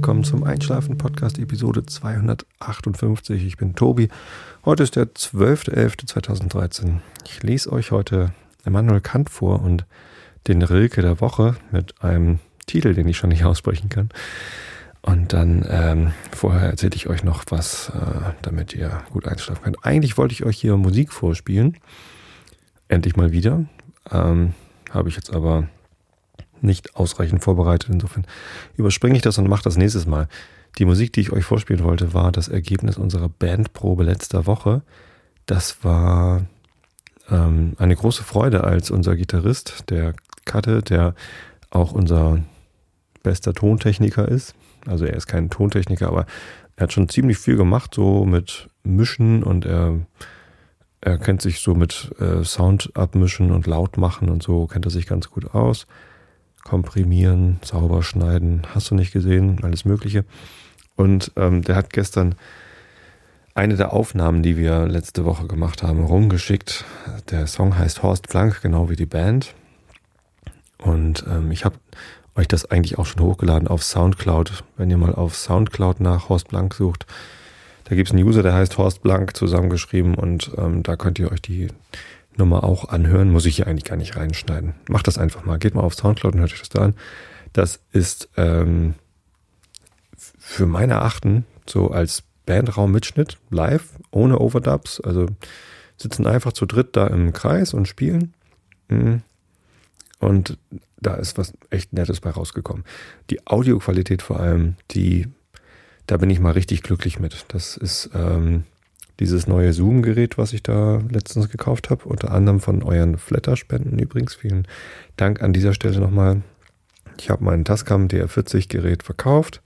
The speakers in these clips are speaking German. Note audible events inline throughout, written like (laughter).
willkommen zum Einschlafen Podcast Episode 258. Ich bin Tobi. Heute ist der 12.11.2013. Ich lese euch heute Immanuel Kant vor und den Rilke der Woche mit einem Titel, den ich schon nicht (laughs) aussprechen kann. Und dann ähm, vorher erzähle ich euch noch was, äh, damit ihr gut einschlafen könnt. Eigentlich wollte ich euch hier Musik vorspielen. Endlich mal wieder. Ähm, Habe ich jetzt aber nicht ausreichend vorbereitet. Insofern überspringe ich das und mache das nächstes Mal. Die Musik, die ich euch vorspielen wollte, war das Ergebnis unserer Bandprobe letzter Woche. Das war ähm, eine große Freude, als unser Gitarrist, der Katte, der auch unser bester Tontechniker ist. Also er ist kein Tontechniker, aber er hat schon ziemlich viel gemacht, so mit Mischen und er, er kennt sich so mit äh, Sound abmischen und laut machen und so, kennt er sich ganz gut aus komprimieren, sauber schneiden, hast du nicht gesehen, alles Mögliche. Und ähm, der hat gestern eine der Aufnahmen, die wir letzte Woche gemacht haben, rumgeschickt. Der Song heißt Horst Blank, genau wie die Band. Und ähm, ich habe euch das eigentlich auch schon hochgeladen auf Soundcloud. Wenn ihr mal auf Soundcloud nach Horst Blank sucht, da gibt es einen User, der heißt Horst Blank zusammengeschrieben und ähm, da könnt ihr euch die Nummer auch anhören. Muss ich hier eigentlich gar nicht reinschneiden. Macht das einfach mal. Geht mal auf Soundcloud und hört euch das da an. Das ist ähm, für meine Erachten so als Bandraum-Mitschnitt live, ohne Overdubs. Also sitzen einfach zu dritt da im Kreis und spielen. Mhm. Und da ist was echt Nettes bei rausgekommen. Die Audioqualität vor allem, die, da bin ich mal richtig glücklich mit. Das ist ähm, dieses neue Zoom-Gerät, was ich da letztens gekauft habe, unter anderem von euren Flatter-Spenden übrigens. Vielen Dank an dieser Stelle nochmal. Ich habe mein Tascam DR40-Gerät verkauft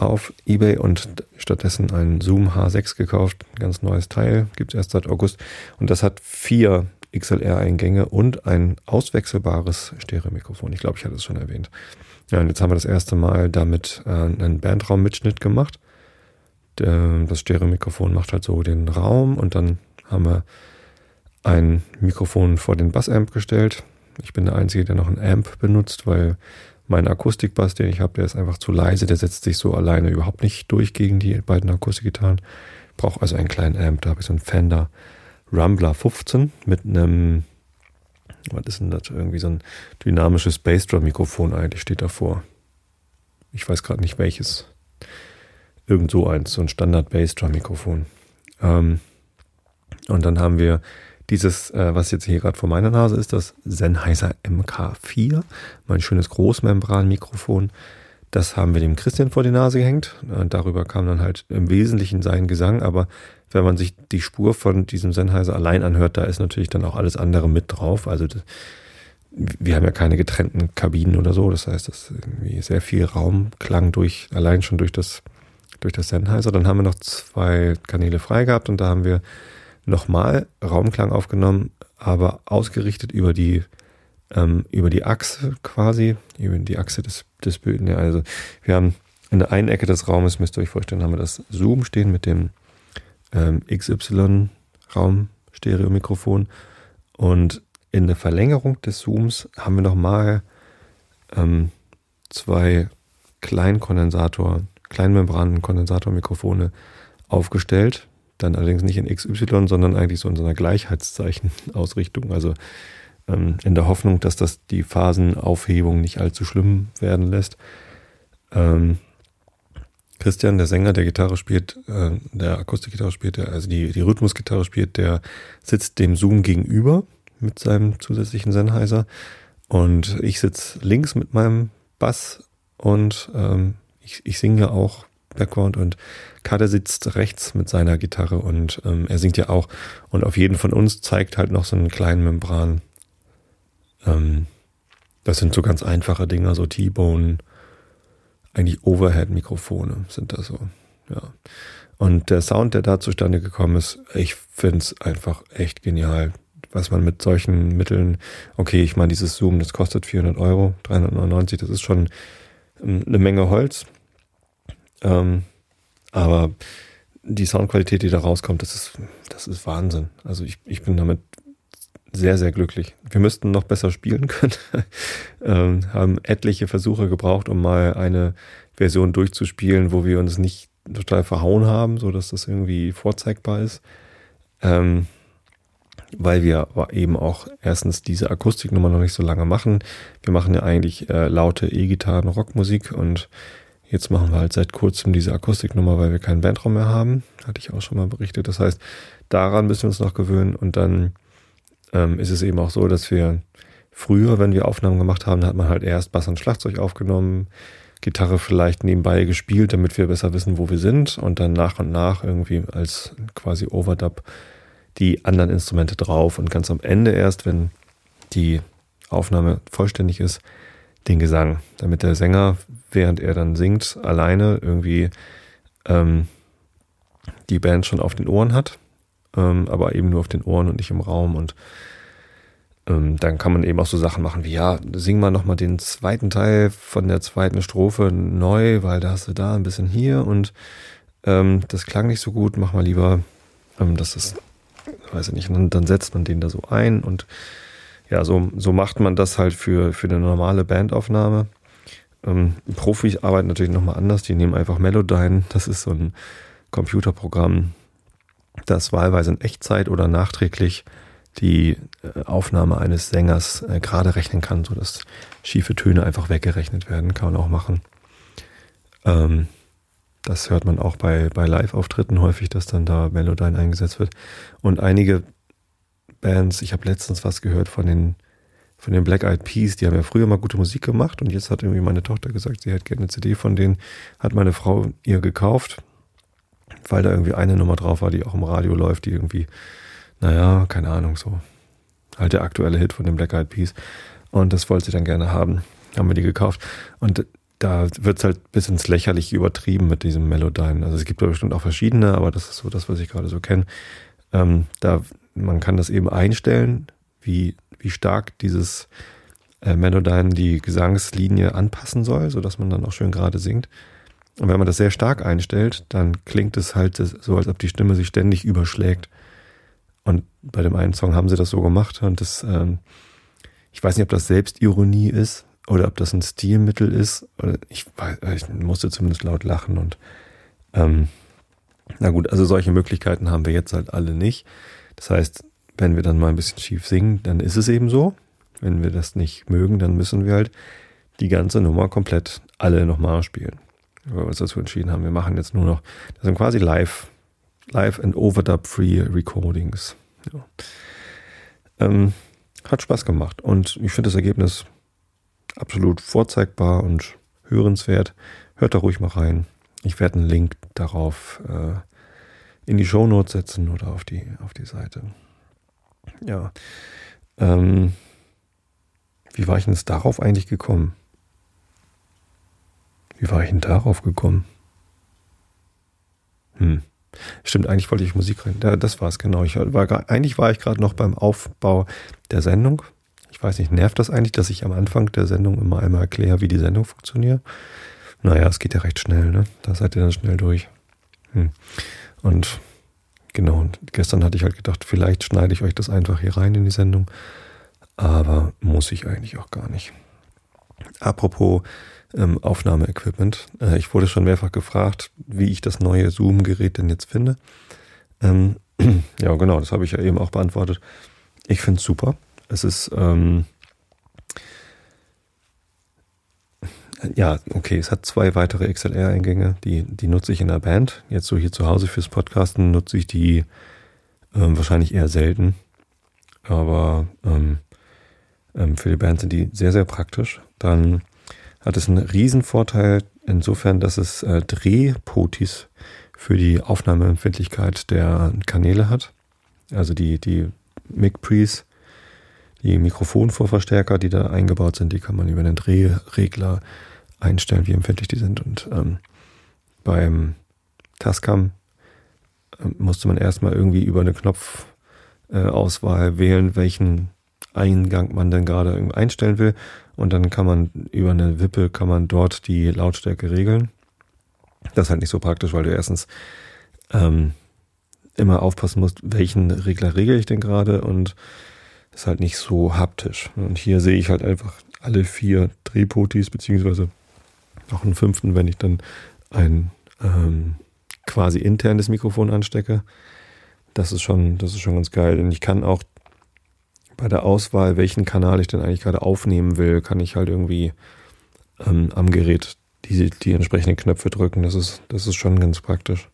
auf eBay und stattdessen ein Zoom H6 gekauft. Ganz neues Teil, gibt es erst seit August. Und das hat vier XLR-Eingänge und ein auswechselbares Stereomikrofon. Ich glaube, ich hatte es schon erwähnt. Ja, und jetzt haben wir das erste Mal damit äh, einen Bandraum-Mitschnitt gemacht. Äh, das Stereo-Mikrofon macht halt so den Raum und dann haben wir ein Mikrofon vor den Bassamp gestellt. Ich bin der Einzige, der noch ein Amp benutzt, weil mein Akustikbass, den ich habe, der ist einfach zu leise. Der setzt sich so alleine überhaupt nicht durch gegen die beiden Akustikgitarren. Brauche also einen kleinen Amp. Da habe ich so einen Fender Rumbler 15 mit einem, was ist denn das? Irgendwie so ein dynamisches Bassdrum-Mikrofon eigentlich steht davor. Ich weiß gerade nicht welches. Irgend so eins, so ein Standard Bassdrum-Mikrofon. Ähm, und dann haben wir dieses, äh, was jetzt hier gerade vor meiner Nase ist, das Sennheiser MK4, mein schönes Großmembran-Mikrofon. Das haben wir dem Christian vor die Nase gehängt. Und darüber kam dann halt im Wesentlichen sein Gesang. Aber wenn man sich die Spur von diesem Sennheiser allein anhört, da ist natürlich dann auch alles andere mit drauf. Also das, wir haben ja keine getrennten Kabinen oder so. Das heißt, dass irgendwie sehr viel Raumklang durch, allein schon durch das durch das Sennheiser. Dann haben wir noch zwei Kanäle frei gehabt und da haben wir nochmal Raumklang aufgenommen, aber ausgerichtet über die ähm, über die Achse quasi, über die Achse des, des Bilden. Ja, also wir haben in der einen Ecke des Raumes, müsst ihr euch vorstellen, haben wir das Zoom stehen mit dem ähm, XY Raum Stereo-Mikrofon und in der Verlängerung des Zooms haben wir nochmal ähm, zwei Kleinkondensator Kleinmembran-Kondensatormikrofone aufgestellt. Dann allerdings nicht in XY, sondern eigentlich so in so einer Gleichheitszeichen-Ausrichtung. Also ähm, in der Hoffnung, dass das die Phasenaufhebung nicht allzu schlimm werden lässt. Ähm, Christian, der Sänger, der Gitarre spielt, äh, der Akustikgitarre spielt, der, also die, die Rhythmusgitarre spielt, der sitzt dem Zoom gegenüber mit seinem zusätzlichen Sennheiser. Und ich sitze links mit meinem Bass und ähm, ich, ich singe ja auch Background und Kader sitzt rechts mit seiner Gitarre und ähm, er singt ja auch. Und auf jeden von uns zeigt halt noch so einen kleinen Membran. Ähm, das sind so ganz einfache Dinger, so T-Bone, eigentlich Overhead-Mikrofone sind das so. Ja. Und der Sound, der da zustande gekommen ist, ich finde es einfach echt genial, was man mit solchen Mitteln, okay, ich meine, dieses Zoom, das kostet 400 Euro, 399, das ist schon ähm, eine Menge Holz. Ähm, aber die Soundqualität, die da rauskommt, das ist, das ist Wahnsinn. Also ich, ich bin damit sehr, sehr glücklich. Wir müssten noch besser spielen können. (laughs) ähm, haben etliche Versuche gebraucht, um mal eine Version durchzuspielen, wo wir uns nicht total verhauen haben, so dass das irgendwie vorzeigbar ist. Ähm, weil wir eben auch erstens diese Akustiknummer noch nicht so lange machen. Wir machen ja eigentlich äh, laute E-Gitarren, Rockmusik und jetzt machen wir halt seit kurzem diese Akustiknummer, weil wir keinen Bandraum mehr haben. Hatte ich auch schon mal berichtet. Das heißt, daran müssen wir uns noch gewöhnen und dann ähm, ist es eben auch so, dass wir früher, wenn wir Aufnahmen gemacht haben, hat man halt erst Bass und Schlagzeug aufgenommen, Gitarre vielleicht nebenbei gespielt, damit wir besser wissen, wo wir sind und dann nach und nach irgendwie als quasi Overdub die anderen Instrumente drauf und ganz am Ende erst, wenn die Aufnahme vollständig ist, den Gesang, damit der Sänger, während er dann singt, alleine irgendwie ähm, die Band schon auf den Ohren hat, ähm, aber eben nur auf den Ohren und nicht im Raum. Und ähm, dann kann man eben auch so Sachen machen wie, ja, sing mal nochmal den zweiten Teil von der zweiten Strophe neu, weil da hast du da ein bisschen hier und ähm, das klang nicht so gut, mach mal lieber, ähm, das ist weiß ich nicht, und dann setzt man den da so ein und ja, so, so macht man das halt für, für eine normale Bandaufnahme. Ähm, Profis arbeiten natürlich nochmal anders, die nehmen einfach Melodyne, das ist so ein Computerprogramm, das wahlweise in Echtzeit oder nachträglich die äh, Aufnahme eines Sängers äh, gerade rechnen kann, sodass schiefe Töne einfach weggerechnet werden, kann man auch machen. Ähm, das hört man auch bei, bei Live-Auftritten häufig, dass dann da Melodyne eingesetzt wird. Und einige Bands, ich habe letztens was gehört von den, von den Black Eyed Peas, die haben ja früher mal gute Musik gemacht und jetzt hat irgendwie meine Tochter gesagt, sie hätte gerne eine CD von denen, hat meine Frau ihr gekauft, weil da irgendwie eine Nummer drauf war, die auch im Radio läuft, die irgendwie, naja, keine Ahnung, so halt der aktuelle Hit von den Black Eyed Peas. Und das wollte sie dann gerne haben. Haben wir die gekauft. Und da wird es halt bis ins Lächerliche übertrieben mit diesem Melodyne. Also es gibt da bestimmt auch verschiedene, aber das ist so das, was ich gerade so kenne. Ähm, da, man kann das eben einstellen, wie, wie stark dieses äh, Melodyne die Gesangslinie anpassen soll, sodass man dann auch schön gerade singt. Und wenn man das sehr stark einstellt, dann klingt es halt so, als ob die Stimme sich ständig überschlägt. Und bei dem einen Song haben sie das so gemacht und das, ähm, ich weiß nicht, ob das Selbstironie ist, oder ob das ein Stilmittel ist. Ich, ich musste zumindest laut lachen und ähm, na gut, also solche Möglichkeiten haben wir jetzt halt alle nicht. Das heißt, wenn wir dann mal ein bisschen schief singen, dann ist es eben so. Wenn wir das nicht mögen, dann müssen wir halt die ganze Nummer komplett alle nochmal spielen. Weil wir uns dazu entschieden haben, wir machen jetzt nur noch, das sind quasi live, live and overdub free Recordings. Ja. Ähm, hat Spaß gemacht und ich finde das Ergebnis absolut vorzeigbar und hörenswert. Hört da ruhig mal rein. Ich werde einen Link darauf äh, in die Show Notes setzen oder auf die, auf die Seite. Ja. Ähm, wie war ich denn jetzt darauf eigentlich gekommen? Wie war ich denn darauf gekommen? Hm. Stimmt, eigentlich wollte ich Musik rein. Ja, das war es, genau. Ich war, eigentlich war ich gerade noch beim Aufbau der Sendung ich weiß nicht, nervt das eigentlich, dass ich am Anfang der Sendung immer einmal erkläre, wie die Sendung funktioniert? Naja, es geht ja recht schnell, ne? Da seid ihr dann schnell durch. Hm. Und genau, und gestern hatte ich halt gedacht, vielleicht schneide ich euch das einfach hier rein in die Sendung. Aber muss ich eigentlich auch gar nicht. Apropos ähm, Aufnahmeequipment. Äh, ich wurde schon mehrfach gefragt, wie ich das neue Zoom-Gerät denn jetzt finde. Ähm, (clears throat) ja, genau, das habe ich ja eben auch beantwortet. Ich finde es super. Es ist, ähm, ja, okay, es hat zwei weitere XLR-Eingänge, die, die nutze ich in der Band. Jetzt so hier zu Hause fürs Podcasten nutze ich die ähm, wahrscheinlich eher selten. Aber ähm, ähm, für die Band sind die sehr, sehr praktisch. Dann hat es einen Riesenvorteil insofern, dass es äh, Drehpotis für die Aufnahmeempfindlichkeit der Kanäle hat. Also die, die Mic-Pre's die Mikrofonvorverstärker, die da eingebaut sind, die kann man über den Drehregler einstellen, wie empfindlich die sind. Und ähm, beim Tascam äh, musste man erstmal irgendwie über eine Knopfauswahl äh, wählen, welchen Eingang man denn gerade einstellen will. Und dann kann man über eine Wippe kann man dort die Lautstärke regeln. Das ist halt nicht so praktisch, weil du erstens ähm, immer aufpassen musst, welchen Regler regel ich denn gerade und ist halt nicht so haptisch. Und hier sehe ich halt einfach alle vier Drehpotis, beziehungsweise noch einen fünften, wenn ich dann ein ähm, quasi internes Mikrofon anstecke. Das ist schon, das ist schon ganz geil. Und ich kann auch bei der Auswahl, welchen Kanal ich denn eigentlich gerade aufnehmen will, kann ich halt irgendwie ähm, am Gerät die, die entsprechenden Knöpfe drücken. Das ist, das ist schon ganz praktisch.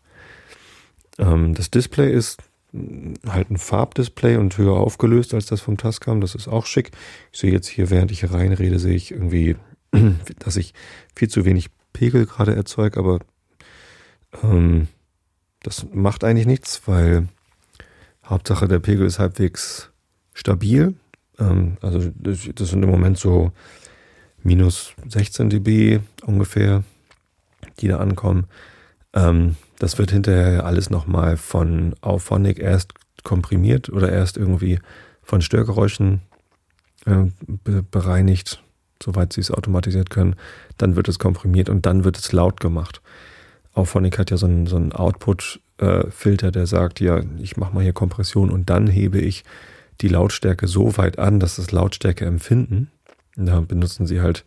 Ähm, das Display ist halt ein Farbdisplay und höher aufgelöst als das vom Tascam. Das ist auch schick. Ich sehe jetzt hier, während ich reinrede, sehe ich irgendwie, (clears throat) dass ich viel zu wenig Pegel gerade erzeuge, aber ähm, das macht eigentlich nichts, weil Hauptsache der Pegel ist halbwegs stabil. Ähm, also das, das sind im Moment so minus 16 dB ungefähr, die da ankommen. Ähm, das wird hinterher alles nochmal von Auphonic erst komprimiert oder erst irgendwie von Störgeräuschen äh, be bereinigt, soweit sie es automatisiert können. Dann wird es komprimiert und dann wird es laut gemacht. Auphonic hat ja so einen, so einen Output-Filter, äh, der sagt, ja, ich mache mal hier Kompression und dann hebe ich die Lautstärke so weit an, dass das Lautstärke empfinden. Da benutzen sie halt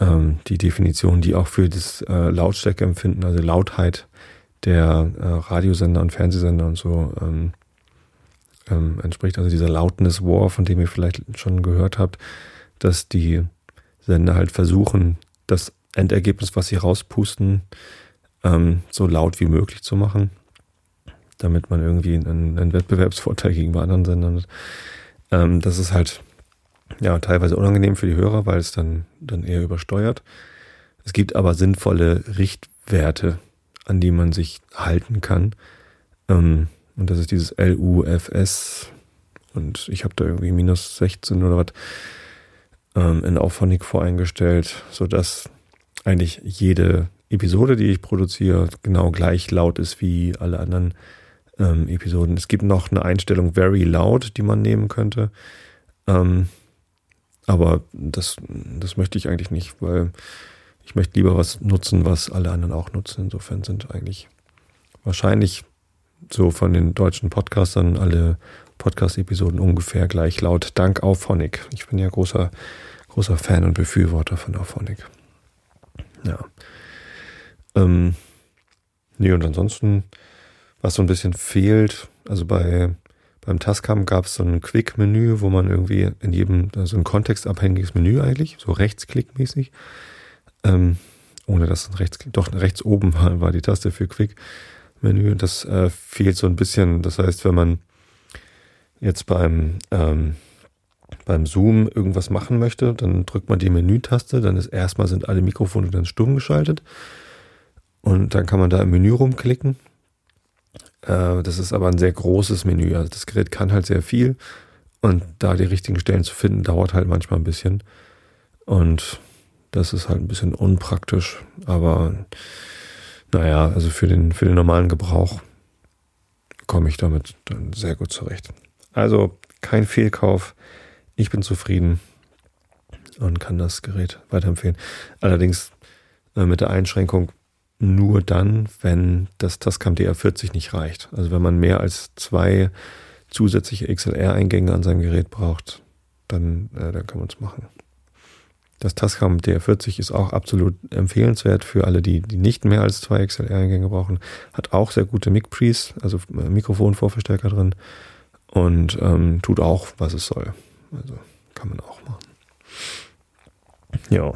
ähm, die Definition, die auch für das äh, Lautstärke empfinden, also Lautheit der äh, Radiosender und Fernsehsender und so ähm, ähm, entspricht. Also dieser Loudness War, von dem ihr vielleicht schon gehört habt, dass die Sender halt versuchen, das Endergebnis, was sie rauspusten, ähm, so laut wie möglich zu machen, damit man irgendwie einen, einen Wettbewerbsvorteil gegenüber anderen Sendern hat. Ähm, das ist halt ja teilweise unangenehm für die Hörer, weil es dann, dann eher übersteuert. Es gibt aber sinnvolle Richtwerte, an die man sich halten kann. Ähm, und das ist dieses LUFS. Und ich habe da irgendwie minus 16 oder was ähm, in Auphonic voreingestellt, sodass eigentlich jede Episode, die ich produziere, genau gleich laut ist wie alle anderen ähm, Episoden. Es gibt noch eine Einstellung Very Loud, die man nehmen könnte. Ähm, aber das, das möchte ich eigentlich nicht, weil ich möchte lieber was nutzen, was alle anderen auch nutzen. Insofern sind eigentlich wahrscheinlich so von den deutschen Podcastern alle Podcast-Episoden ungefähr gleich laut. Dank Auphonic. Ich bin ja großer, großer Fan und Befürworter von Auphonic. Ja. Ähm, nee, und ansonsten, was so ein bisschen fehlt, also bei beim Tascam gab es so ein Quick-Menü, wo man irgendwie in jedem, so also ein kontextabhängiges Menü eigentlich, so rechtsklickmäßig, ähm, ohne dass es rechts, doch rechts oben war, war die Taste für Quick-Menü. Das äh, fehlt so ein bisschen. Das heißt, wenn man jetzt beim, ähm, beim Zoom irgendwas machen möchte, dann drückt man die Menütaste, dann ist erstmal sind alle Mikrofone dann stumm geschaltet. Und dann kann man da im Menü rumklicken. Äh, das ist aber ein sehr großes Menü. Also das Gerät kann halt sehr viel. Und da die richtigen Stellen zu finden, dauert halt manchmal ein bisschen. Und das ist halt ein bisschen unpraktisch, aber naja, also für den, für den normalen Gebrauch komme ich damit dann sehr gut zurecht. Also kein Fehlkauf. Ich bin zufrieden und kann das Gerät weiterempfehlen. Allerdings äh, mit der Einschränkung nur dann, wenn das Tascam DR40 nicht reicht. Also wenn man mehr als zwei zusätzliche XLR-Eingänge an seinem Gerät braucht, dann, äh, dann kann man es machen. Das Tascam DR40 ist auch absolut empfehlenswert für alle, die, die nicht mehr als zwei XLR-Eingänge brauchen. Hat auch sehr gute Mic-Pre's, also äh, Mikrofonvorverstärker drin und ähm, tut auch, was es soll. Also kann man auch machen. Ja.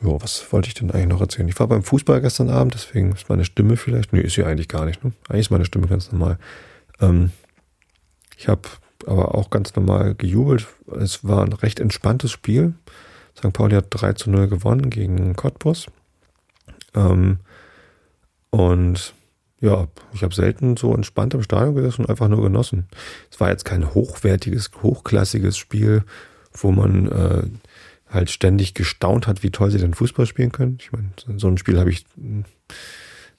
Ja, was wollte ich denn eigentlich noch erzählen? Ich war beim Fußball gestern Abend, deswegen ist meine Stimme vielleicht. Nee, ist sie eigentlich gar nicht. Ne? Eigentlich ist meine Stimme ganz normal. Ähm, ich habe aber auch ganz normal gejubelt. Es war ein recht entspanntes Spiel. St. Pauli hat 3 zu 0 gewonnen gegen Cottbus. Ähm, und ja, ich habe selten so entspannt im Stadion gesessen und einfach nur genossen. Es war jetzt kein hochwertiges, hochklassiges Spiel, wo man äh, halt ständig gestaunt hat, wie toll sie denn Fußball spielen können. Ich meine, so ein Spiel habe ich,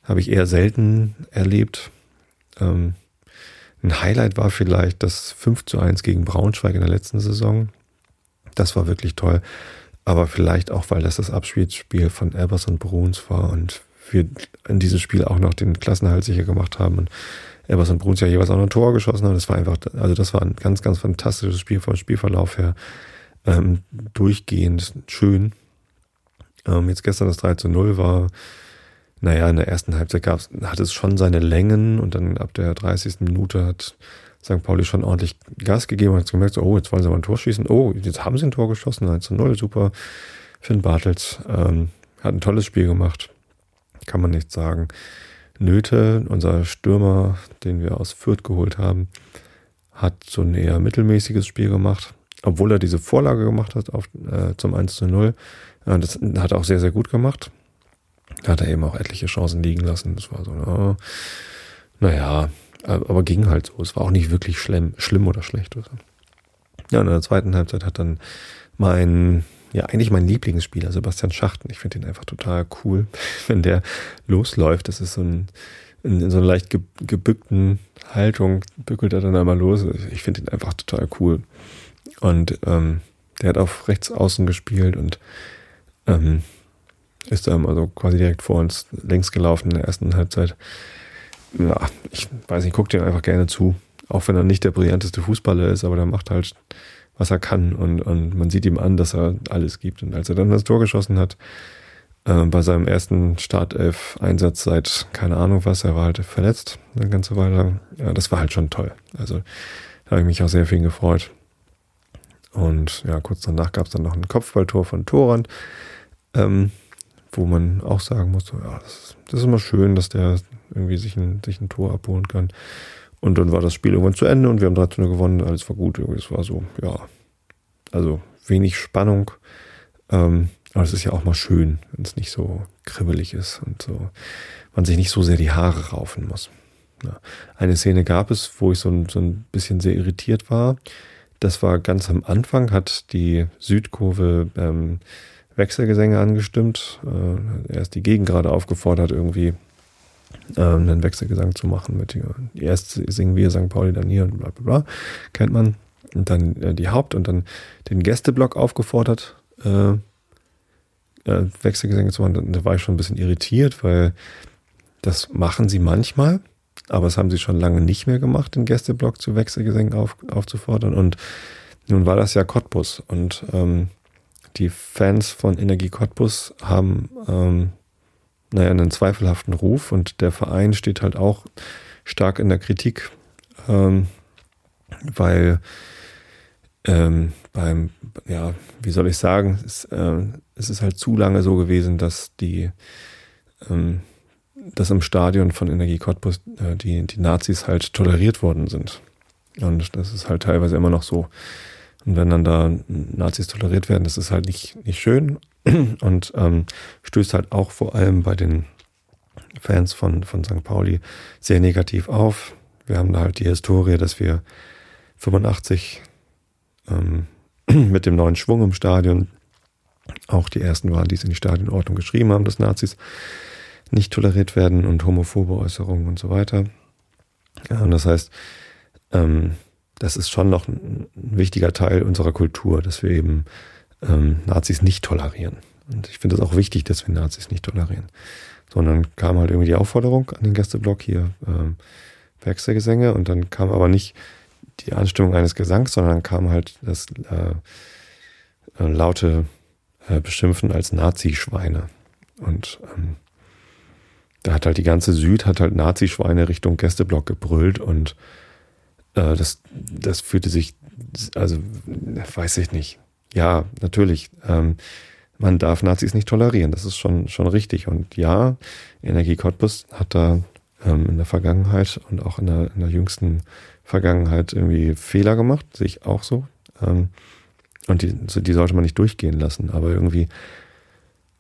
hab ich eher selten erlebt. Ähm, ein Highlight war vielleicht das 5 zu 1 gegen Braunschweig in der letzten Saison. Das war wirklich toll. Aber vielleicht auch, weil das das Abspielspiel von Elbers und Bruns war und wir in diesem Spiel auch noch den Klassenhalt sicher gemacht haben und Elbers und Bruns ja jeweils auch noch ein Tor geschossen haben. Das war einfach, also das war ein ganz, ganz fantastisches Spiel vom Spielverlauf her. Ähm, durchgehend schön. Ähm, jetzt gestern das 3 zu 0 war, naja, in der ersten Halbzeit gab's, hat es schon seine Längen und dann ab der 30. Minute hat St. Pauli schon ordentlich Gas gegeben und hat gemerkt, so, oh, jetzt wollen sie mal ein Tor schießen. Oh, jetzt haben sie ein Tor geschossen, 1 zu 0, super. Finn Bartels ähm, hat ein tolles Spiel gemacht, kann man nicht sagen. Nöte, unser Stürmer, den wir aus Fürth geholt haben, hat so ein eher mittelmäßiges Spiel gemacht, obwohl er diese Vorlage gemacht hat auf, äh, zum 1 zu 0. Äh, das hat er auch sehr, sehr gut gemacht. Da hat er eben auch etliche Chancen liegen lassen. Das war so, äh, naja, aber ging halt so. Es war auch nicht wirklich schlimm, schlimm oder schlecht. Oder so. In der zweiten Halbzeit hat dann mein, ja, eigentlich mein Lieblingsspieler, Sebastian Schachten. Ich finde ihn einfach total cool, (laughs) wenn der losläuft. Das ist so ein, in, in so einer leicht gebückten Haltung bückelt er dann einmal los. Ich finde ihn einfach total cool. Und ähm, der hat auf rechts außen gespielt und ähm, ist da also quasi direkt vor uns längs gelaufen in der ersten Halbzeit. Ja, ich weiß nicht, guckt dir einfach gerne zu. Auch wenn er nicht der brillanteste Fußballer ist, aber der macht halt, was er kann und, und man sieht ihm an, dass er alles gibt. Und als er dann das Tor geschossen hat, äh, bei seinem ersten Startelf-Einsatz seit keine Ahnung was, er war halt verletzt eine ganze Weile lang. Ja, das war halt schon toll. Also da habe ich mich auch sehr viel gefreut. Und ja, kurz danach gab es dann noch ein Kopfballtor von Toran, ähm, wo man auch sagen muss, ja, das, das, ist immer schön, dass der irgendwie sich ein, sich ein Tor abholen kann. Und dann war das Spiel irgendwann zu Ende und wir haben 13 gewonnen, alles war gut. Es war so, ja, also wenig Spannung. Ähm, aber es ist ja auch mal schön, wenn es nicht so kribbelig ist und so, man sich nicht so sehr die Haare raufen muss. Ja. Eine Szene gab es, wo ich so ein, so ein bisschen sehr irritiert war. Das war ganz am Anfang, hat die Südkurve ähm, Wechselgesänge angestimmt. Äh, erst die Gegend gerade aufgefordert, irgendwie äh, einen Wechselgesang zu machen. Mit, erst singen wir St. Pauli, dann hier und bla bla bla. Kennt man. Und dann äh, die Haupt- und dann den Gästeblock aufgefordert, äh, äh, Wechselgesänge zu machen. Da war ich schon ein bisschen irritiert, weil das machen sie manchmal, aber das haben sie schon lange nicht mehr gemacht, den Gästeblock zu Wechselgesängen auf, aufzufordern. Und nun war das ja Cottbus und ähm, die Fans von Energie Cottbus haben ähm, naja, einen zweifelhaften Ruf und der Verein steht halt auch stark in der Kritik, ähm, weil ähm, beim, ja, wie soll ich sagen, es, äh, es, ist halt zu lange so gewesen, dass die, ähm, dass im Stadion von Energie Cottbus äh, die, die Nazis halt toleriert worden sind. Und das ist halt teilweise immer noch so. Und wenn dann da Nazis toleriert werden, das ist halt nicht, nicht schön (clears throat) und ähm, stößt halt auch vor allem bei den Fans von, von St. Pauli sehr negativ auf. Wir haben da halt die Historie, dass wir 85 ähm, (clears throat) mit dem neuen Schwung im Stadion auch die ersten waren, die es in die Stadionordnung geschrieben haben, dass Nazis nicht toleriert werden und homophobe Äußerungen und so weiter. Ja, und das heißt, ähm, das ist schon noch ein, wichtiger Teil unserer Kultur, dass wir eben ähm, Nazis nicht tolerieren. Und ich finde es auch wichtig, dass wir Nazis nicht tolerieren. Sondern kam halt irgendwie die Aufforderung an den Gästeblock hier ähm, Wechselgesänge und dann kam aber nicht die Anstimmung eines Gesangs, sondern kam halt das äh, äh, laute äh, Beschimpfen als Nazi-Schweine. Und ähm, da hat halt die ganze Süd hat halt Nazi-Schweine Richtung Gästeblock gebrüllt und das, das fühlte sich, also weiß ich nicht. Ja, natürlich. Ähm, man darf Nazis nicht tolerieren. Das ist schon, schon richtig. Und ja, Energie Cottbus hat da ähm, in der Vergangenheit und auch in der, in der jüngsten Vergangenheit irgendwie Fehler gemacht, sehe ich auch so. Ähm, und die, die sollte man nicht durchgehen lassen. Aber irgendwie,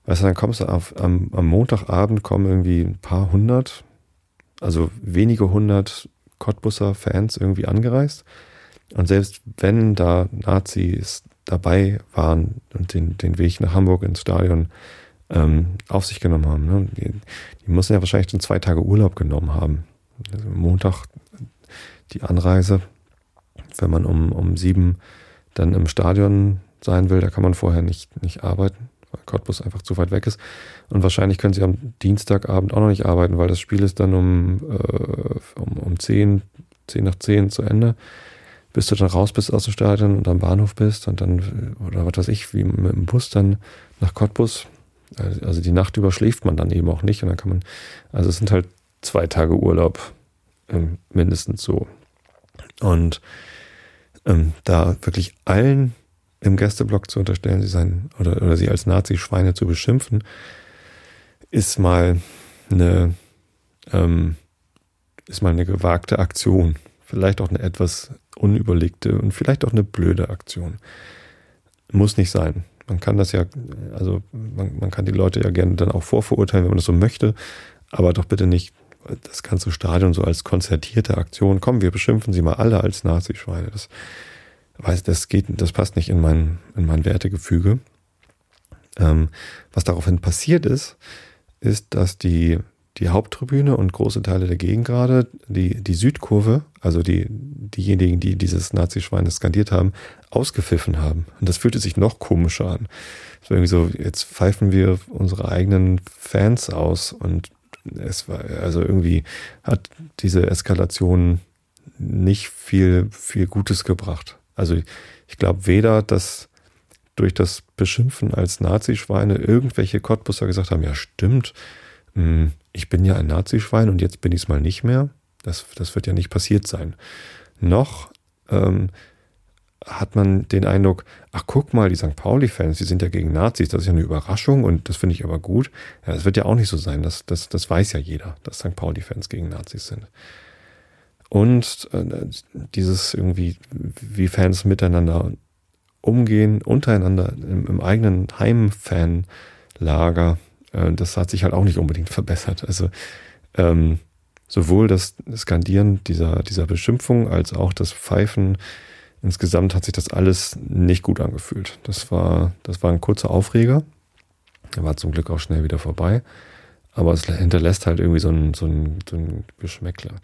weißt du, dann kommst du auf, am, am Montagabend kommen irgendwie ein paar hundert, also wenige hundert Cottbusser Fans irgendwie angereist. Und selbst wenn da Nazis dabei waren und den, den Weg nach Hamburg ins Stadion ähm, auf sich genommen haben, ne? die, die müssen ja wahrscheinlich schon zwei Tage Urlaub genommen haben. Also Montag die Anreise, wenn man um, um sieben dann im Stadion sein will, da kann man vorher nicht, nicht arbeiten, weil Cottbus einfach zu weit weg ist. Und wahrscheinlich können sie am Dienstagabend auch noch nicht arbeiten, weil das Spiel ist dann um, äh, um, um 10, 10 nach 10 zu Ende. Bis du dann raus bist aus dem Stadion und am Bahnhof bist und dann, oder was weiß ich, wie mit dem Bus dann nach Cottbus, Also die Nacht über schläft man dann eben auch nicht und dann kann man, also es sind halt zwei Tage Urlaub ähm, mindestens so. Und ähm, da wirklich allen im Gästeblock zu unterstellen, sie seien oder, oder sie als Nazi-Schweine zu beschimpfen, ist mal eine ähm, ist mal eine gewagte Aktion. Vielleicht auch eine etwas unüberlegte und vielleicht auch eine blöde Aktion. Muss nicht sein. Man kann das ja, also man, man kann die Leute ja gerne dann auch vorverurteilen, wenn man das so möchte, aber doch bitte nicht das ganze Stadion so als konzertierte Aktion. Komm, wir beschimpfen sie mal alle als Nazi-Schweine. Das, weiß, das geht, das passt nicht in mein, in mein Wertegefüge. Ähm, was daraufhin passiert ist, ist, dass die die Haupttribüne und große Teile der Gegend gerade, die, die Südkurve, also die, diejenigen, die dieses Nazi-Schwein skandiert haben, ausgepfiffen haben. Und das fühlte sich noch komischer an. So irgendwie so, jetzt pfeifen wir unsere eigenen Fans aus und es war, also irgendwie hat diese Eskalation nicht viel, viel Gutes gebracht. Also ich glaube weder, dass durch das Beschimpfen als Nazi-Schweine irgendwelche Cottbusser gesagt haben, ja stimmt, hm, ich bin ja ein Nazischwein und jetzt bin ich es mal nicht mehr. Das, das wird ja nicht passiert sein. Noch ähm, hat man den Eindruck, ach guck mal, die St. Pauli-Fans, die sind ja gegen Nazis, das ist ja eine Überraschung und das finde ich aber gut. Ja, das wird ja auch nicht so sein, das, das, das weiß ja jeder, dass St. Pauli-Fans gegen Nazis sind. Und äh, dieses irgendwie, wie Fans miteinander umgehen, untereinander im, im eigenen Heimfanlager, äh, das hat sich halt auch nicht unbedingt verbessert. Also ähm, sowohl das Skandieren dieser, dieser Beschimpfung als auch das Pfeifen insgesamt hat sich das alles nicht gut angefühlt. Das war, das war ein kurzer Aufreger. Er war zum Glück auch schnell wieder vorbei. Aber es hinterlässt halt irgendwie so ein, so ein, so ein Geschmäckler.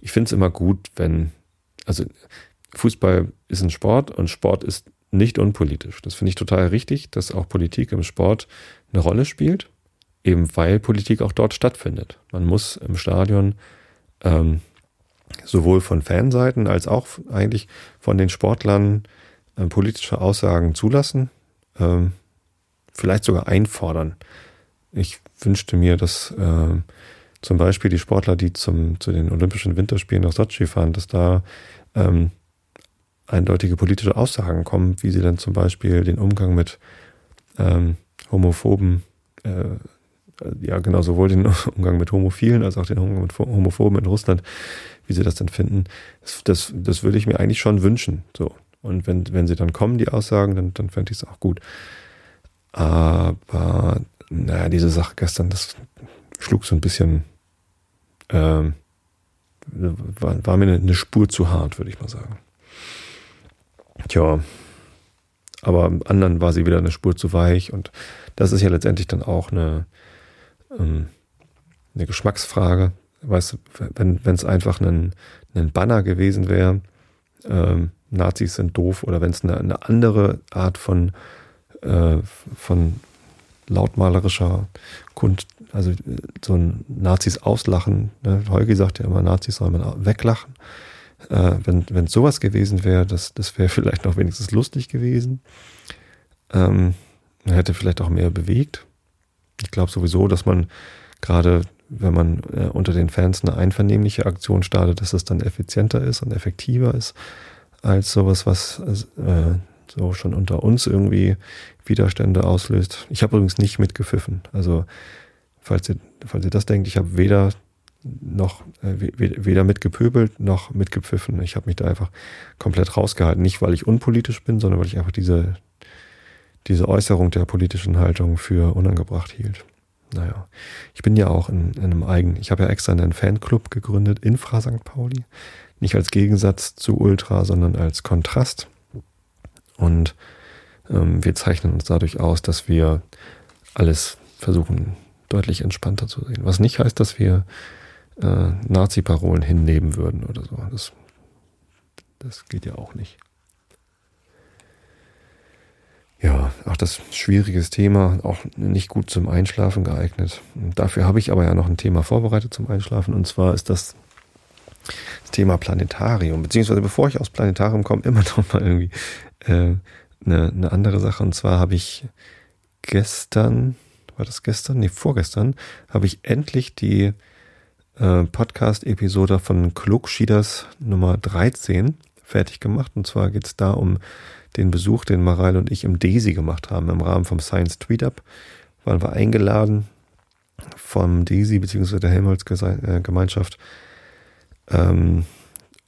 Ich finde es immer gut, wenn, also Fußball ist ein Sport und Sport ist nicht unpolitisch. Das finde ich total richtig, dass auch Politik im Sport eine Rolle spielt, eben weil Politik auch dort stattfindet. Man muss im Stadion ähm, sowohl von Fanseiten als auch eigentlich von den Sportlern äh, politische Aussagen zulassen, ähm, vielleicht sogar einfordern. Ich wünschte mir, dass äh, zum Beispiel die Sportler, die zum, zu den Olympischen Winterspielen nach Sochi fahren, dass da ähm, eindeutige politische Aussagen kommen, wie sie dann zum Beispiel den Umgang mit ähm, Homophoben, äh, ja genau, sowohl den (laughs) Umgang mit Homophilen als auch den Umgang mit Homophoben in Russland, wie sie das dann finden, das, das, das würde ich mir eigentlich schon wünschen. So. Und wenn, wenn sie dann kommen, die Aussagen, dann, dann fände ich es auch gut. Aber naja, diese Sache gestern, das schlug so ein bisschen, ähm, war, war mir eine, eine Spur zu hart, würde ich mal sagen. Tja, aber anderen war sie wieder eine Spur zu weich und das ist ja letztendlich dann auch eine, ähm, eine Geschmacksfrage. Weißt du, wenn es einfach ein, ein Banner gewesen wäre, ähm, Nazis sind doof oder wenn es eine, eine, andere Art von, äh, von lautmalerischer Kund, also so ein Nazis auslachen, ne? Holgi sagt ja immer, Nazis soll man weglachen. Äh, wenn wenn sowas gewesen wäre, das, das wäre (laughs) vielleicht noch wenigstens lustig gewesen. Ähm, man hätte vielleicht auch mehr bewegt. Ich glaube sowieso, dass man gerade, wenn man äh, unter den Fans eine einvernehmliche Aktion startet, dass es dann effizienter ist und effektiver ist als sowas, was äh, so schon unter uns irgendwie Widerstände auslöst. Ich habe übrigens nicht mitgepfiffen. Also falls ihr, falls ihr das denkt, ich habe weder noch äh, weder mitgepöbelt noch mitgepfiffen. Ich habe mich da einfach komplett rausgehalten. Nicht, weil ich unpolitisch bin, sondern weil ich einfach diese, diese Äußerung der politischen Haltung für unangebracht hielt. Naja, ich bin ja auch in, in einem eigenen, ich habe ja extra einen Fanclub gegründet, Infra St. Pauli. Nicht als Gegensatz zu Ultra, sondern als Kontrast. Und ähm, wir zeichnen uns dadurch aus, dass wir alles versuchen deutlich entspannter zu sehen. Was nicht heißt, dass wir äh, Nazi-Parolen hinnehmen würden oder so. Das, das geht ja auch nicht. Ja, auch das schwieriges Thema, auch nicht gut zum Einschlafen geeignet. Dafür habe ich aber ja noch ein Thema vorbereitet zum Einschlafen und zwar ist das das Thema Planetarium. Beziehungsweise bevor ich aufs Planetarium komme, (laughs) immer noch mal irgendwie äh, eine, eine andere Sache. Und zwar habe ich gestern, war das gestern? Nee, vorgestern, habe ich endlich die äh, Podcast-Episode von Klugschieders Nummer 13 fertig gemacht. Und zwar geht es da um den Besuch, den Mareile und ich im Daisy gemacht haben, im Rahmen vom Science Tweet Up. Waren wir eingeladen vom Daisy bzw. der Helmholtz-Gemeinschaft, ähm,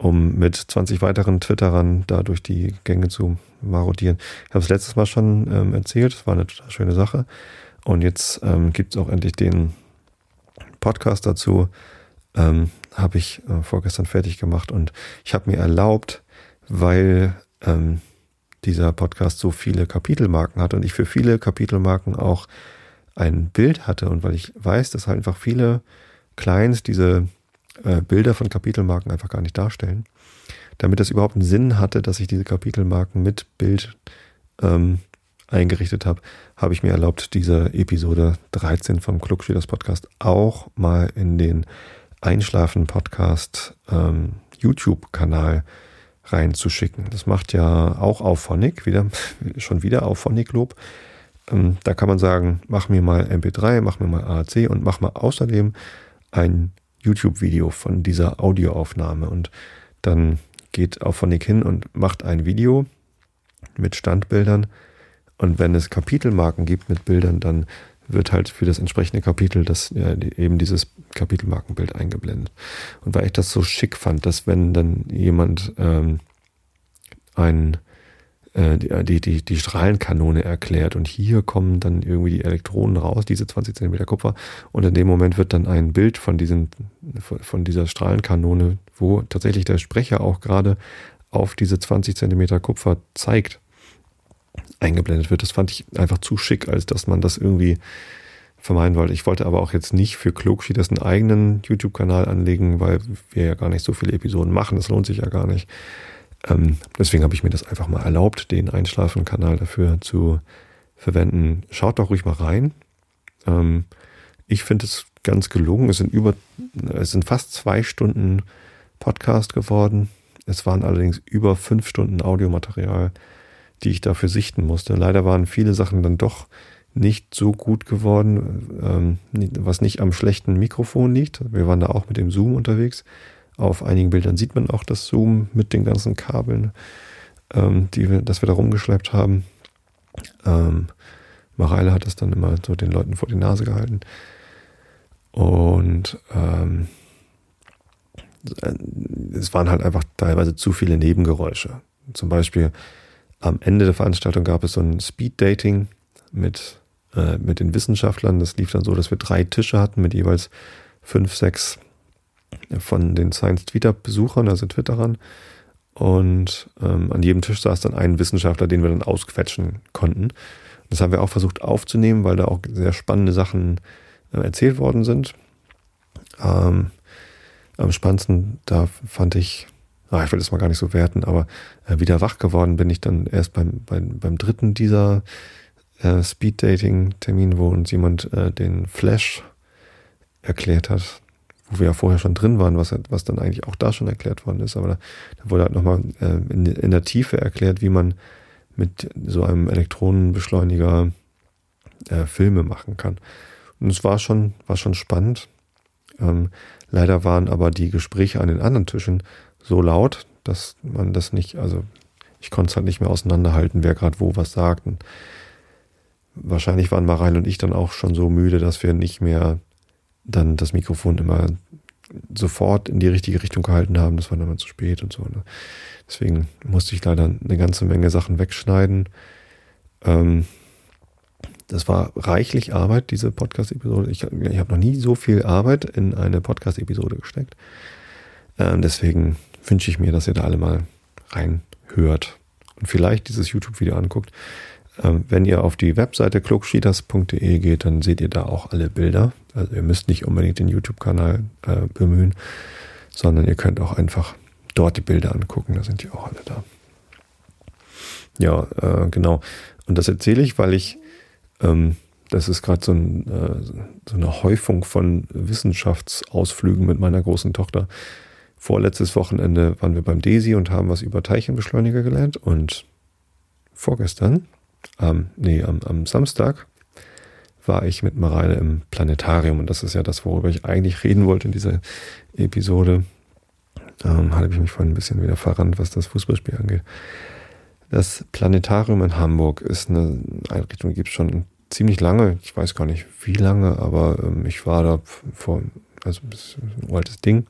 um mit 20 weiteren Twitterern da durch die Gänge zu marodieren. Ich habe es letztes Mal schon ähm, erzählt, es war eine total schöne Sache. Und jetzt ähm, gibt es auch endlich den Podcast dazu. Ähm, habe ich äh, vorgestern fertig gemacht und ich habe mir erlaubt, weil ähm, dieser Podcast so viele Kapitelmarken hat und ich für viele Kapitelmarken auch ein Bild hatte und weil ich weiß, dass halt einfach viele Clients diese äh, Bilder von Kapitelmarken einfach gar nicht darstellen, damit das überhaupt einen Sinn hatte, dass ich diese Kapitelmarken mit Bild ähm, eingerichtet habe, habe ich mir erlaubt, diese Episode 13 vom Klugschieders Podcast auch mal in den Einschlafen Podcast ähm, YouTube-Kanal reinzuschicken. Das macht ja auch Auphonic, wieder, (laughs) schon wieder Auphonic-Lob. Ähm, da kann man sagen, mach mir mal MP3, mach mir mal AAC und mach mal außerdem ein YouTube-Video von dieser Audioaufnahme. Und dann geht Auphonic hin und macht ein Video mit Standbildern. Und wenn es Kapitelmarken gibt mit Bildern, dann wird halt für das entsprechende Kapitel das ja, eben dieses Kapitelmarkenbild eingeblendet. Und weil ich das so schick fand, dass wenn dann jemand ähm, ein die, die, die Strahlenkanone erklärt und hier kommen dann irgendwie die Elektronen raus, diese 20 Zentimeter Kupfer und in dem Moment wird dann ein Bild von, diesen, von dieser Strahlenkanone, wo tatsächlich der Sprecher auch gerade auf diese 20 Zentimeter Kupfer zeigt, eingeblendet wird. Das fand ich einfach zu schick, als dass man das irgendwie vermeiden wollte. Ich wollte aber auch jetzt nicht für Klugschieders einen eigenen YouTube-Kanal anlegen, weil wir ja gar nicht so viele Episoden machen. Das lohnt sich ja gar nicht. Ähm, deswegen habe ich mir das einfach mal erlaubt, den Einschlafen-Kanal dafür zu verwenden. Schaut doch ruhig mal rein. Ähm, ich finde es ganz gelungen. Es sind über, es sind fast zwei Stunden Podcast geworden. Es waren allerdings über fünf Stunden Audiomaterial die ich dafür sichten musste. Leider waren viele Sachen dann doch nicht so gut geworden, ähm, was nicht am schlechten Mikrofon liegt. Wir waren da auch mit dem Zoom unterwegs. Auf einigen Bildern sieht man auch das Zoom mit den ganzen Kabeln, ähm, die wir, das wir da rumgeschleppt haben. Ähm, Mareile hat das dann immer so den Leuten vor die Nase gehalten. Und ähm, es waren halt einfach teilweise zu viele Nebengeräusche. Zum Beispiel am Ende der Veranstaltung gab es so ein Speed-Dating mit, äh, mit den Wissenschaftlern. Das lief dann so, dass wir drei Tische hatten mit jeweils fünf, sechs von den Science Twitter-Besuchern, also Twitterern. Und ähm, an jedem Tisch saß dann ein Wissenschaftler, den wir dann ausquetschen konnten. Das haben wir auch versucht aufzunehmen, weil da auch sehr spannende Sachen äh, erzählt worden sind. Ähm, am spannendsten, da fand ich ah, ich will das mal gar nicht so werten, aber äh, wieder wach geworden bin ich dann erst beim, beim, beim dritten dieser äh, Speed-Dating-Termin, wo uns jemand äh, den Flash erklärt hat, wo wir ja vorher schon drin waren, was, was dann eigentlich auch da schon erklärt worden ist. Aber da, da wurde halt nochmal äh, in, in der Tiefe erklärt, wie man mit so einem Elektronenbeschleuniger äh, Filme machen kann. Und es war schon, war schon spannend. Ähm, leider waren aber die Gespräche an den anderen Tischen so laut, dass man das nicht, also ich konnte es halt nicht mehr auseinanderhalten, wer gerade wo was sagt. Und wahrscheinlich waren Mareil und ich dann auch schon so müde, dass wir nicht mehr dann das Mikrofon immer sofort in die richtige Richtung gehalten haben. Das war dann mal zu spät und so. Ne? Deswegen musste ich leider eine ganze Menge Sachen wegschneiden. Ähm, das war reichlich Arbeit, diese Podcast-Episode. Ich, ich habe noch nie so viel Arbeit in eine Podcast-Episode gesteckt. Ähm, deswegen wünsche ich mir, dass ihr da alle mal reinhört und vielleicht dieses YouTube-Video anguckt. Ähm, wenn ihr auf die Webseite klugschieders.de geht, dann seht ihr da auch alle Bilder. Also ihr müsst nicht unbedingt den YouTube-Kanal äh, bemühen, sondern ihr könnt auch einfach dort die Bilder angucken. Da sind die auch alle da. Ja, äh, genau. Und das erzähle ich, weil ich, ähm, das ist gerade so, ein, äh, so eine Häufung von Wissenschaftsausflügen mit meiner großen Tochter vorletztes Wochenende waren wir beim DESI und haben was über Teilchenbeschleuniger gelernt. Und vorgestern, ähm, nee, am, am Samstag, war ich mit Mareile im Planetarium und das ist ja das, worüber ich eigentlich reden wollte in dieser Episode. Ähm, habe ich mich vorhin ein bisschen wieder verrannt, was das Fußballspiel angeht. Das Planetarium in Hamburg ist eine Einrichtung, die gibt es schon ziemlich lange. Ich weiß gar nicht wie lange, aber ähm, ich war da vor, also ein altes Ding.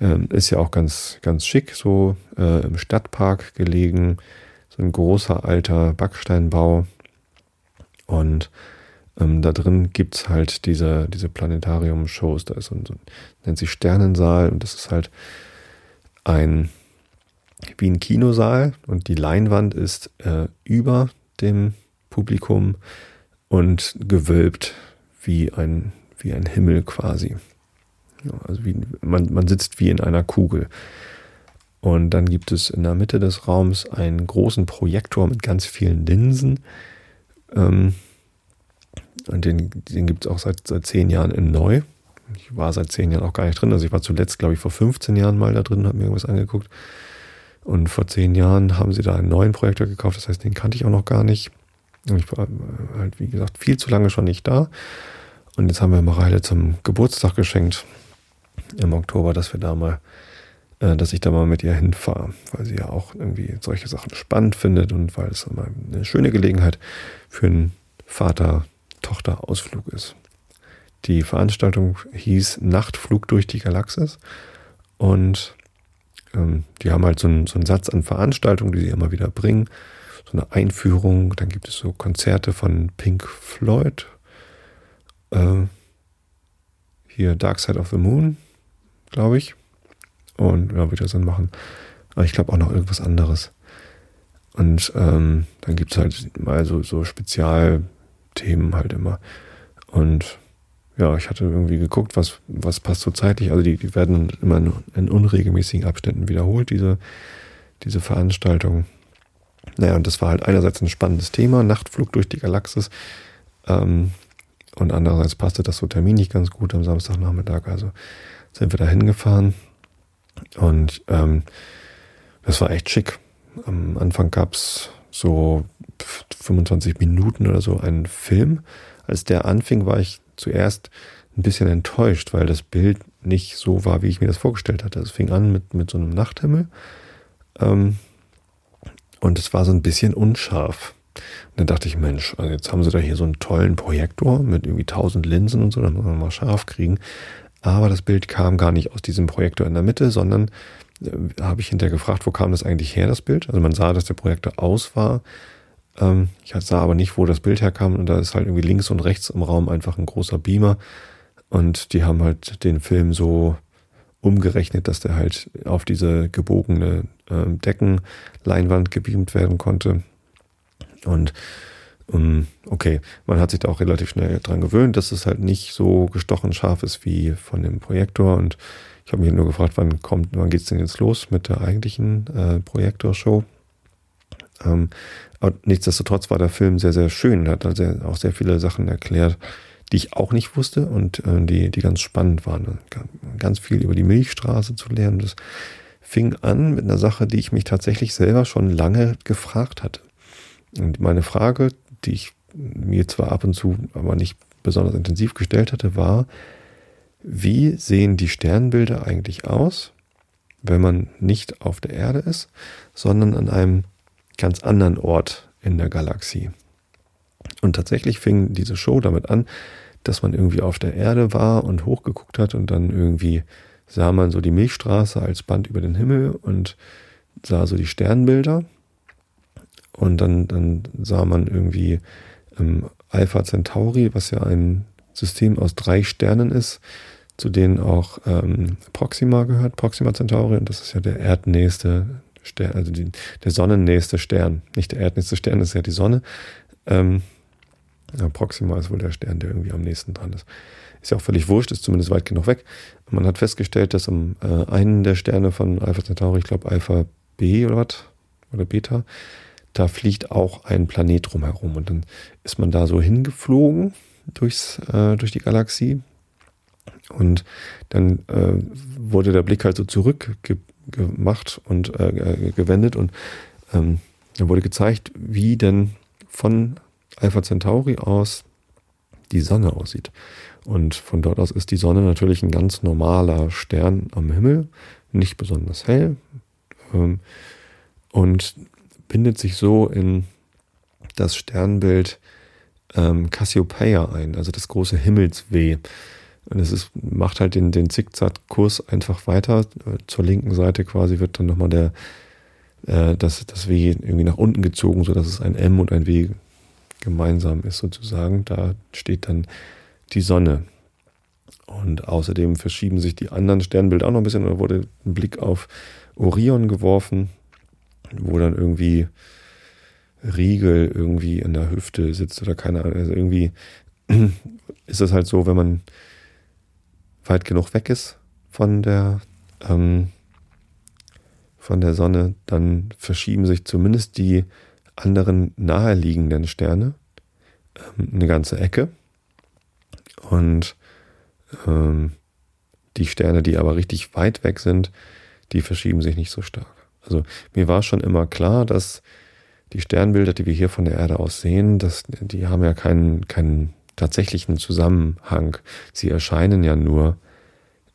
Ähm, ist ja auch ganz, ganz schick, so äh, im Stadtpark gelegen. So ein großer alter Backsteinbau. Und ähm, da drin gibt es halt diese, diese Planetarium-Shows. Da ist so ein, so ein, nennt sich Sternensaal und das ist halt ein wie ein Kinosaal und die Leinwand ist äh, über dem Publikum und gewölbt wie ein, wie ein Himmel quasi. Also wie, man, man sitzt wie in einer Kugel. Und dann gibt es in der Mitte des Raums einen großen Projektor mit ganz vielen Linsen. Ähm, und den, den gibt es auch seit, seit zehn Jahren in neu. Ich war seit zehn Jahren auch gar nicht drin. Also ich war zuletzt, glaube ich, vor 15 Jahren mal da drin, und habe mir irgendwas angeguckt. Und vor zehn Jahren haben sie da einen neuen Projektor gekauft. Das heißt, den kannte ich auch noch gar nicht. Und ich war halt, wie gesagt, viel zu lange schon nicht da. Und jetzt haben wir Mareile zum Geburtstag geschenkt im Oktober, dass wir da mal, äh, dass ich da mal mit ihr hinfahre, weil sie ja auch irgendwie solche Sachen spannend findet und weil es immer eine schöne Gelegenheit für einen Vater-Tochter-Ausflug ist. Die Veranstaltung hieß Nachtflug durch die Galaxis und ähm, die haben halt so einen, so einen Satz an Veranstaltungen, die sie immer wieder bringen. So eine Einführung, dann gibt es so Konzerte von Pink Floyd. Äh, hier Dark Side of the Moon, glaube ich. Und ja, würde das dann machen. Aber ich glaube auch noch irgendwas anderes. Und ähm, dann gibt es halt mal so, so Spezialthemen halt immer. Und ja, ich hatte irgendwie geguckt, was, was passt so zeitlich. Also die, die werden immer in, in unregelmäßigen Abständen wiederholt, diese, diese Veranstaltung. Naja, und das war halt einerseits ein spannendes Thema, Nachtflug durch die Galaxis. Ähm, und andererseits passte das so terminlich ganz gut am Samstagnachmittag. Also sind wir da hingefahren. Und ähm, das war echt schick. Am Anfang gab's so 25 Minuten oder so einen Film. Als der anfing, war ich zuerst ein bisschen enttäuscht, weil das Bild nicht so war, wie ich mir das vorgestellt hatte. Es fing an mit, mit so einem Nachthimmel ähm, und es war so ein bisschen unscharf. Und dann dachte ich, Mensch, also jetzt haben sie da hier so einen tollen Projektor mit irgendwie tausend Linsen und so, dann muss man mal scharf kriegen. Aber das Bild kam gar nicht aus diesem Projektor in der Mitte, sondern äh, habe ich hinterher gefragt, wo kam das eigentlich her, das Bild? Also man sah, dass der Projektor aus war ähm, ich sah aber nicht, wo das Bild herkam und da ist halt irgendwie links und rechts im Raum einfach ein großer Beamer und die haben halt den Film so umgerechnet, dass der halt auf diese gebogene äh, Deckenleinwand gebeamt werden konnte. Und okay, man hat sich da auch relativ schnell dran gewöhnt, dass es halt nicht so gestochen scharf ist wie von dem Projektor. Und ich habe mich nur gefragt, wann kommt, wann geht's denn jetzt los mit der eigentlichen äh, Projektorshow? Ähm, aber nichtsdestotrotz war der Film sehr, sehr schön, hat also auch sehr viele Sachen erklärt, die ich auch nicht wusste und äh, die, die ganz spannend waren. Ganz viel über die Milchstraße zu lernen. Das fing an mit einer Sache, die ich mich tatsächlich selber schon lange gefragt hatte. Und meine Frage, die ich mir zwar ab und zu, aber nicht besonders intensiv gestellt hatte, war, wie sehen die Sternbilder eigentlich aus, wenn man nicht auf der Erde ist, sondern an einem ganz anderen Ort in der Galaxie. Und tatsächlich fing diese Show damit an, dass man irgendwie auf der Erde war und hochgeguckt hat und dann irgendwie sah man so die Milchstraße als Band über den Himmel und sah so die Sternbilder. Und dann, dann sah man irgendwie ähm, Alpha Centauri, was ja ein System aus drei Sternen ist, zu denen auch ähm, Proxima gehört, Proxima Centauri, und das ist ja der erdnächste Stern, also die, der sonnennächste Stern. Nicht der erdnächste Stern, das ist ja die Sonne. Ähm, ja, Proxima ist wohl der Stern, der irgendwie am nächsten dran ist. Ist ja auch völlig wurscht, ist zumindest weit genug weg. Man hat festgestellt, dass um äh, einen der Sterne von Alpha Centauri, ich glaube Alpha B oder was, oder Beta, da fliegt auch ein Planet drumherum. Und dann ist man da so hingeflogen durchs, äh, durch die Galaxie. Und dann äh, wurde der Blick halt so zurückge gemacht und äh, gewendet und ähm, da wurde gezeigt, wie denn von Alpha Centauri aus die Sonne aussieht. Und von dort aus ist die Sonne natürlich ein ganz normaler Stern am Himmel, nicht besonders hell ähm, und bindet sich so in das Sternbild ähm, Cassiopeia ein, also das große Himmelsweh. Und es ist, macht halt den, den Zickzackkurs einfach weiter. Zur linken Seite quasi wird dann nochmal der, äh, das, das W irgendwie nach unten gezogen, sodass es ein M und ein W gemeinsam ist sozusagen. Da steht dann die Sonne. Und außerdem verschieben sich die anderen Sternbilder auch noch ein bisschen. Da wurde ein Blick auf Orion geworfen, wo dann irgendwie Riegel irgendwie in der Hüfte sitzt oder keine Ahnung. Also irgendwie (clears throat) ist es halt so, wenn man weit genug weg ist von der, ähm, von der Sonne, dann verschieben sich zumindest die anderen naheliegenden Sterne ähm, eine ganze Ecke. Und ähm, die Sterne, die aber richtig weit weg sind, die verschieben sich nicht so stark. Also mir war schon immer klar, dass die Sternbilder, die wir hier von der Erde aus sehen, dass, die haben ja keinen, keinen tatsächlichen Zusammenhang. Sie erscheinen ja nur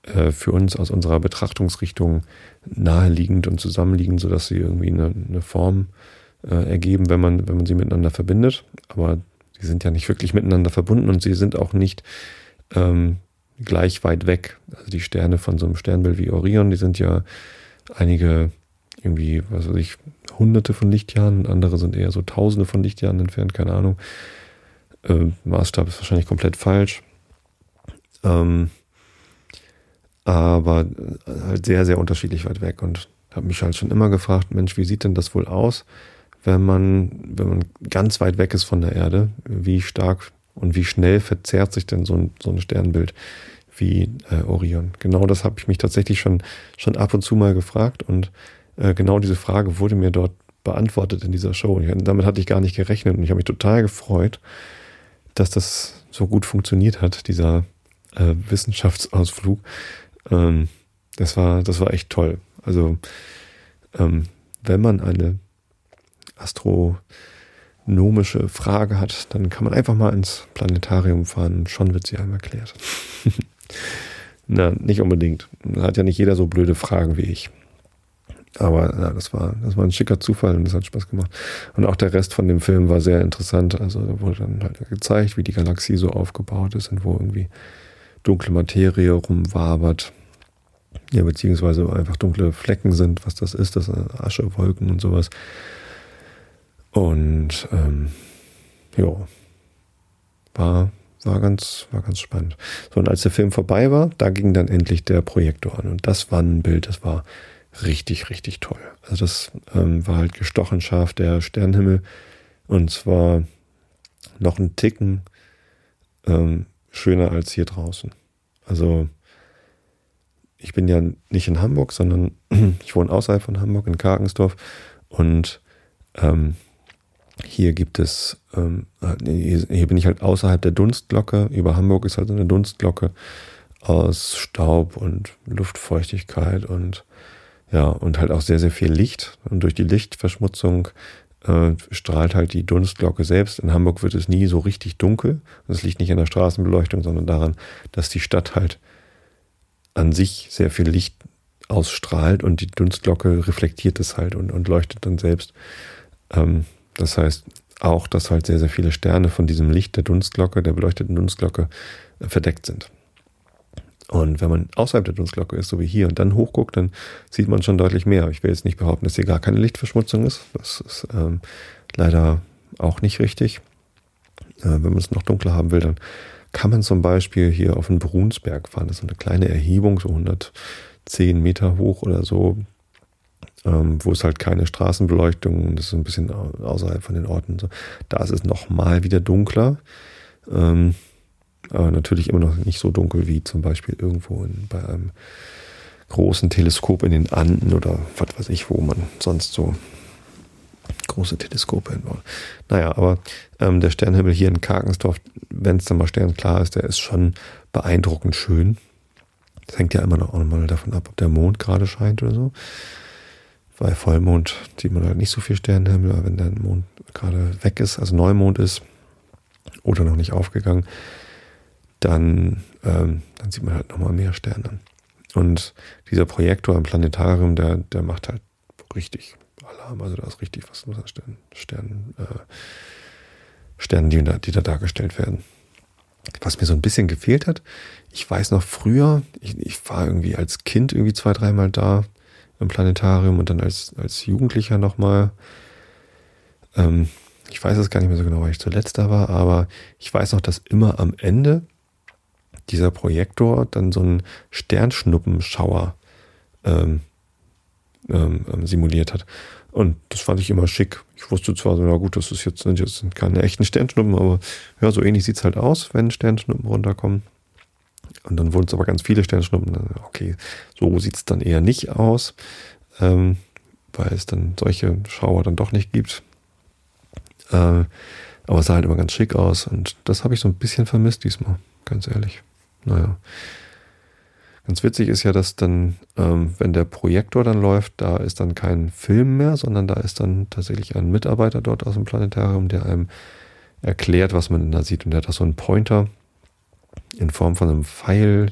äh, für uns aus unserer Betrachtungsrichtung naheliegend und zusammenliegend, sodass sie irgendwie eine, eine Form äh, ergeben, wenn man, wenn man sie miteinander verbindet. Aber sie sind ja nicht wirklich miteinander verbunden und sie sind auch nicht ähm, gleich weit weg. Also die Sterne von so einem Sternbild wie Orion, die sind ja einige irgendwie, was weiß ich, hunderte von Lichtjahren, andere sind eher so tausende von Lichtjahren entfernt, keine Ahnung. Ähm, Maßstab ist wahrscheinlich komplett falsch. Ähm, aber äh, halt sehr, sehr unterschiedlich weit weg und habe mich halt schon immer gefragt, Mensch, wie sieht denn das wohl aus, wenn man, wenn man ganz weit weg ist von der Erde? Wie stark und wie schnell verzerrt sich denn so ein, so ein Sternbild wie äh, Orion? Genau das habe ich mich tatsächlich schon, schon ab und zu mal gefragt und äh, genau diese Frage wurde mir dort beantwortet in dieser Show. Und damit hatte ich gar nicht gerechnet und ich habe mich total gefreut, dass das so gut funktioniert hat, dieser äh, Wissenschaftsausflug. Ähm, das war, das war echt toll. Also, ähm, wenn man eine astronomische Frage hat, dann kann man einfach mal ins Planetarium fahren und schon wird sie einem erklärt. (laughs) Na, nicht unbedingt. Hat ja nicht jeder so blöde Fragen wie ich. Aber ja, das war, das war ein schicker Zufall und das hat Spaß gemacht. Und auch der Rest von dem Film war sehr interessant. Also da wurde dann halt gezeigt, wie die Galaxie so aufgebaut ist und wo irgendwie dunkle Materie rumwabert. Ja, beziehungsweise einfach dunkle Flecken sind, was das ist, das sind Asche, Wolken und sowas. Und ähm, ja, war, war, ganz, war ganz spannend. So, und als der Film vorbei war, da ging dann endlich der Projektor an. Und das war ein Bild, das war richtig, richtig toll. Also das ähm, war halt gestochen scharf, der Sternenhimmel. Und zwar noch ein Ticken ähm, schöner als hier draußen. Also ich bin ja nicht in Hamburg, sondern (clears throat) ich wohne außerhalb von Hamburg in Karkensdorf und ähm, hier gibt es, ähm, hier bin ich halt außerhalb der Dunstglocke. Über Hamburg ist halt eine Dunstglocke aus Staub und Luftfeuchtigkeit und ja, und halt auch sehr, sehr viel Licht. Und durch die Lichtverschmutzung äh, strahlt halt die Dunstglocke selbst. In Hamburg wird es nie so richtig dunkel. Das liegt nicht an der Straßenbeleuchtung, sondern daran, dass die Stadt halt an sich sehr viel Licht ausstrahlt und die Dunstglocke reflektiert es halt und, und leuchtet dann selbst. Ähm, das heißt auch, dass halt sehr, sehr viele Sterne von diesem Licht der Dunstglocke, der beleuchteten Dunstglocke, äh, verdeckt sind. Und wenn man außerhalb der Dunstglocke ist, so wie hier, und dann hochguckt, dann sieht man schon deutlich mehr. Ich will jetzt nicht behaupten, dass hier gar keine Lichtverschmutzung ist. Das ist ähm, leider auch nicht richtig. Äh, wenn man es noch dunkler haben will, dann kann man zum Beispiel hier auf den Brunsberg fahren. Das ist eine kleine Erhebung, so 110 Meter hoch oder so, ähm, wo es halt keine Straßenbeleuchtung, das ist ein bisschen außerhalb von den Orten. So. Da ist es nochmal wieder dunkler. Ähm, aber natürlich immer noch nicht so dunkel wie zum Beispiel irgendwo in, bei einem großen Teleskop in den Anden oder was weiß ich, wo man sonst so große Teleskope hinbaut. Naja, aber ähm, der Sternhimmel hier in Karkensdorf, wenn es dann mal sternklar ist, der ist schon beeindruckend schön. Das hängt ja immer noch auch mal davon ab, ob der Mond gerade scheint oder so. Bei Vollmond sieht man halt nicht so viel Sternenhimmel, aber wenn der Mond gerade weg ist, also Neumond ist, oder noch nicht aufgegangen, dann, ähm, dann sieht man halt nochmal mehr Sterne. Und dieser Projektor im Planetarium, der, der macht halt richtig Alarm. Also da ist richtig was los an Sternen, Sternen, äh, Sternen die, da, die da dargestellt werden. Was mir so ein bisschen gefehlt hat, ich weiß noch früher, ich, ich war irgendwie als Kind irgendwie zwei, dreimal da im Planetarium und dann als, als Jugendlicher nochmal. Ähm, ich weiß es gar nicht mehr so genau, weil ich zuletzt da war, aber ich weiß noch, dass immer am Ende dieser Projektor dann so einen Sternschnuppenschauer ähm, ähm, ähm, simuliert hat. Und das fand ich immer schick. Ich wusste zwar, na gut, das ist jetzt, sind jetzt keine echten Sternschnuppen, aber ja, so ähnlich sieht es halt aus, wenn Sternschnuppen runterkommen. Und dann wurden es aber ganz viele Sternschnuppen. Okay, so sieht es dann eher nicht aus, ähm, weil es dann solche Schauer dann doch nicht gibt. Äh, aber es sah halt immer ganz schick aus und das habe ich so ein bisschen vermisst diesmal, ganz ehrlich. Naja. Ganz witzig ist ja, dass dann, ähm, wenn der Projektor dann läuft, da ist dann kein Film mehr, sondern da ist dann tatsächlich ein Mitarbeiter dort aus dem Planetarium, der einem erklärt, was man da sieht. Und der hat auch so einen Pointer in Form von einem Pfeil,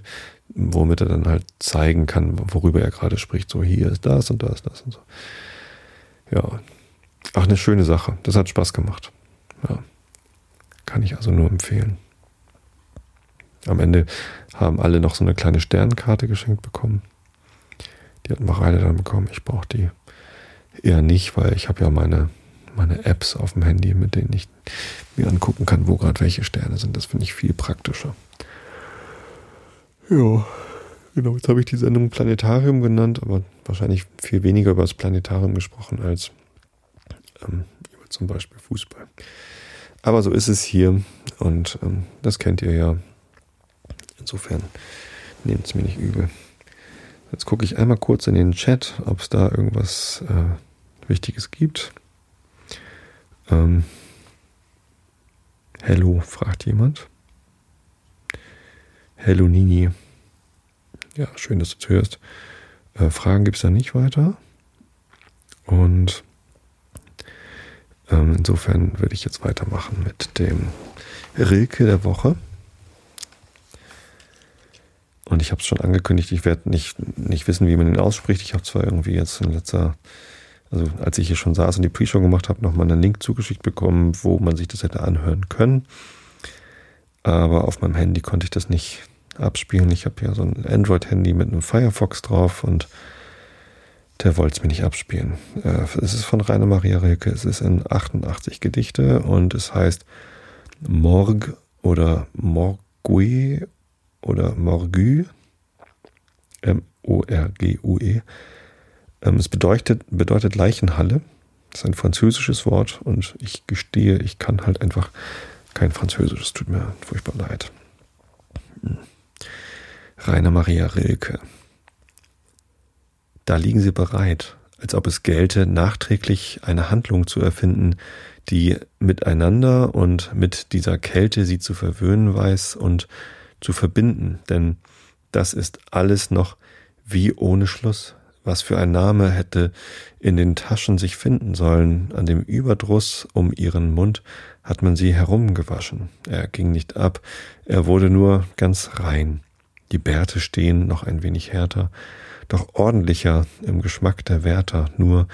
womit er dann halt zeigen kann, worüber er gerade spricht. So, hier ist das und das, das und so. Ja. Ach, eine schöne Sache. Das hat Spaß gemacht. Ja. Kann ich also nur empfehlen. Am Ende haben alle noch so eine kleine Sternkarte geschenkt bekommen. Die hat Mareile dann bekommen. Ich brauche die eher nicht, weil ich habe ja meine, meine Apps auf dem Handy, mit denen ich mir angucken kann, wo gerade welche Sterne sind. Das finde ich viel praktischer. Ja, genau. Jetzt habe ich die Sendung Planetarium genannt, aber wahrscheinlich viel weniger über das Planetarium gesprochen als ähm, über zum Beispiel Fußball. Aber so ist es hier und ähm, das kennt ihr ja. Insofern nehmt es mir nicht übel. Jetzt gucke ich einmal kurz in den Chat, ob es da irgendwas äh, Wichtiges gibt. Ähm, Hello, fragt jemand. Hello Nini. Ja, schön, dass du zuhörst. Äh, Fragen gibt es da nicht weiter. Und ähm, insofern würde ich jetzt weitermachen mit dem Rilke der Woche. Und ich habe es schon angekündigt, ich werde nicht, nicht wissen, wie man ihn ausspricht. Ich habe zwar irgendwie jetzt in letzter, also als ich hier schon saß und die Pre-Show gemacht habe, nochmal einen Link zugeschickt bekommen, wo man sich das hätte anhören können. Aber auf meinem Handy konnte ich das nicht abspielen. Ich habe ja so ein Android-Handy mit einem Firefox drauf und der wollte es mir nicht abspielen. Äh, es ist von Rainer Maria Rilke. Es ist in 88 Gedichte und es heißt Morg oder Morgue oder Morgue, M-O-R-G-U-E. Ähm, es bedeutet, bedeutet Leichenhalle. Das ist ein französisches Wort und ich gestehe, ich kann halt einfach kein Französisch. Tut mir furchtbar leid. Hm. Rainer Maria Rilke. Da liegen sie bereit, als ob es gelte, nachträglich eine Handlung zu erfinden, die miteinander und mit dieser Kälte sie zu verwöhnen weiß und zu verbinden, denn das ist alles noch wie ohne Schluss. Was für ein Name hätte in den Taschen sich finden sollen, an dem Überdruss um ihren Mund hat man sie herumgewaschen. Er ging nicht ab, er wurde nur ganz rein. Die Bärte stehen noch ein wenig härter, doch ordentlicher im Geschmack der Wärter, nur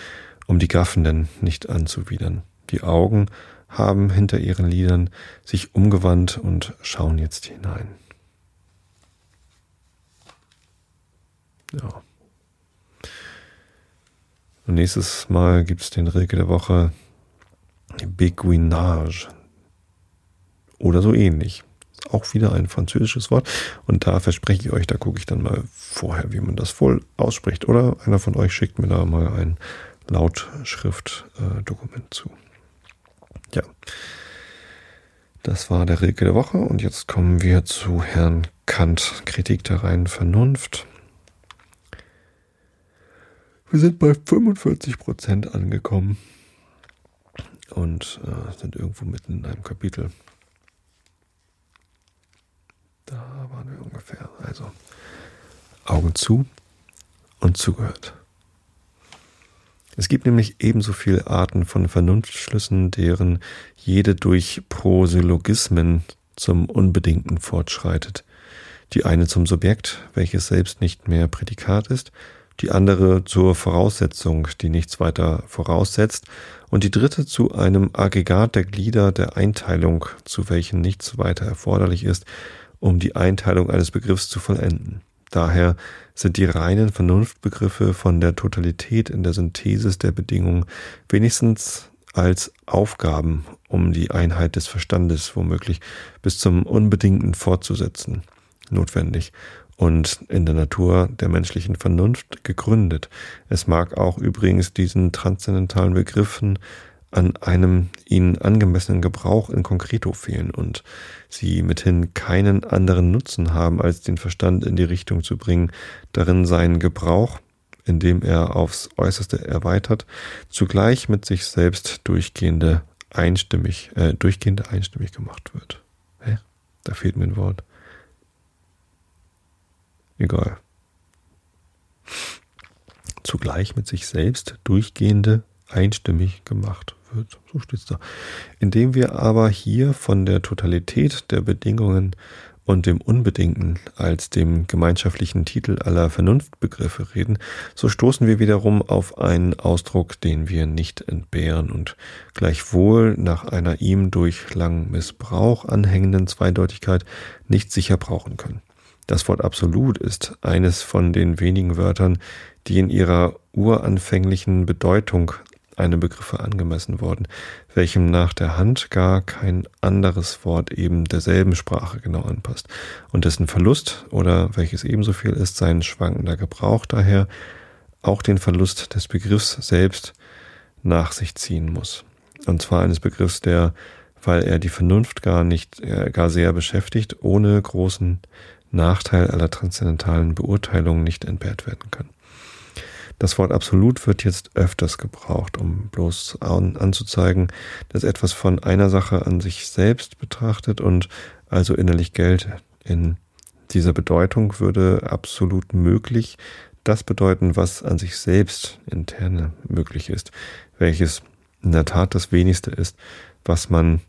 um die Gaffenden nicht anzuwidern. Die Augen haben hinter ihren Lidern sich umgewandt und schauen jetzt hinein. Ja. Und nächstes Mal gibt es den Rilke der Woche Beguinage. Oder so ähnlich. Auch wieder ein französisches Wort. Und da verspreche ich euch, da gucke ich dann mal vorher, wie man das wohl ausspricht. Oder einer von euch schickt mir da mal ein Lautschriftdokument zu. Ja. Das war der Rilke der Woche. Und jetzt kommen wir zu Herrn Kant, Kritik der reinen Vernunft. Wir sind bei 45 Prozent angekommen und äh, sind irgendwo mitten in einem Kapitel. Da waren wir ungefähr. Also Augen zu und zugehört. Es gibt nämlich ebenso viele Arten von Vernunftschlüssen, deren jede durch Prosyllogismen zum Unbedingten fortschreitet. Die eine zum Subjekt, welches selbst nicht mehr Prädikat ist, die andere zur Voraussetzung, die nichts weiter voraussetzt, und die dritte zu einem Aggregat der Glieder der Einteilung, zu welchen nichts weiter erforderlich ist, um die Einteilung eines Begriffs zu vollenden. Daher sind die reinen Vernunftbegriffe von der Totalität in der Synthesis der Bedingungen wenigstens als Aufgaben, um die Einheit des Verstandes womöglich bis zum Unbedingten fortzusetzen, notwendig und in der Natur der menschlichen Vernunft gegründet. Es mag auch übrigens diesen transzendentalen Begriffen an einem ihnen angemessenen Gebrauch in Konkreto fehlen und sie mithin keinen anderen Nutzen haben, als den Verstand in die Richtung zu bringen, darin seinen Gebrauch, indem er aufs Äußerste erweitert, zugleich mit sich selbst durchgehende einstimmig, äh, durchgehende einstimmig gemacht wird. Hä? Da fehlt mir ein Wort. Egal. Zugleich mit sich selbst durchgehende einstimmig gemacht wird. So steht's da. Indem wir aber hier von der Totalität der Bedingungen und dem Unbedingten als dem gemeinschaftlichen Titel aller Vernunftbegriffe reden, so stoßen wir wiederum auf einen Ausdruck, den wir nicht entbehren und gleichwohl nach einer ihm durch langen Missbrauch anhängenden Zweideutigkeit nicht sicher brauchen können. Das Wort absolut ist eines von den wenigen Wörtern, die in ihrer uranfänglichen Bedeutung einem Begriffe angemessen worden, welchem nach der Hand gar kein anderes Wort eben derselben Sprache genau anpasst und dessen Verlust oder welches ebenso viel ist, sein schwankender Gebrauch daher auch den Verlust des Begriffs selbst nach sich ziehen muss. Und zwar eines Begriffs, der, weil er die Vernunft gar nicht, äh, gar sehr beschäftigt, ohne großen Nachteil aller transzendentalen Beurteilungen nicht entbehrt werden kann. Das Wort absolut wird jetzt öfters gebraucht, um bloß an, anzuzeigen, dass etwas von einer Sache an sich selbst betrachtet und also innerlich gilt. In dieser Bedeutung würde absolut möglich das bedeuten, was an sich selbst interne möglich ist, welches in der Tat das wenigste ist, was man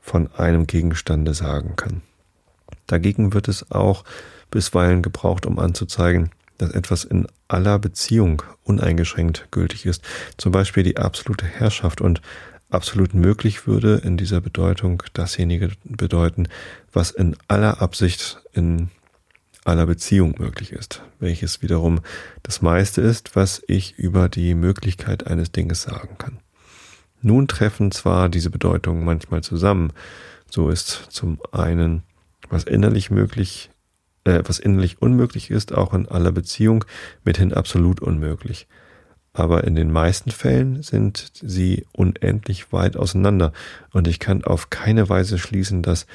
von einem Gegenstande sagen kann. Dagegen wird es auch bisweilen gebraucht, um anzuzeigen, dass etwas in aller Beziehung uneingeschränkt gültig ist. Zum Beispiel die absolute Herrschaft und absolut möglich würde in dieser Bedeutung dasjenige bedeuten, was in aller Absicht in aller Beziehung möglich ist, welches wiederum das meiste ist, was ich über die Möglichkeit eines Dinges sagen kann. Nun treffen zwar diese Bedeutungen manchmal zusammen, so ist zum einen was innerlich möglich, äh, was innerlich unmöglich ist, auch in aller Beziehung mithin absolut unmöglich. Aber in den meisten Fällen sind sie unendlich weit auseinander und ich kann auf keine Weise schließen, dass,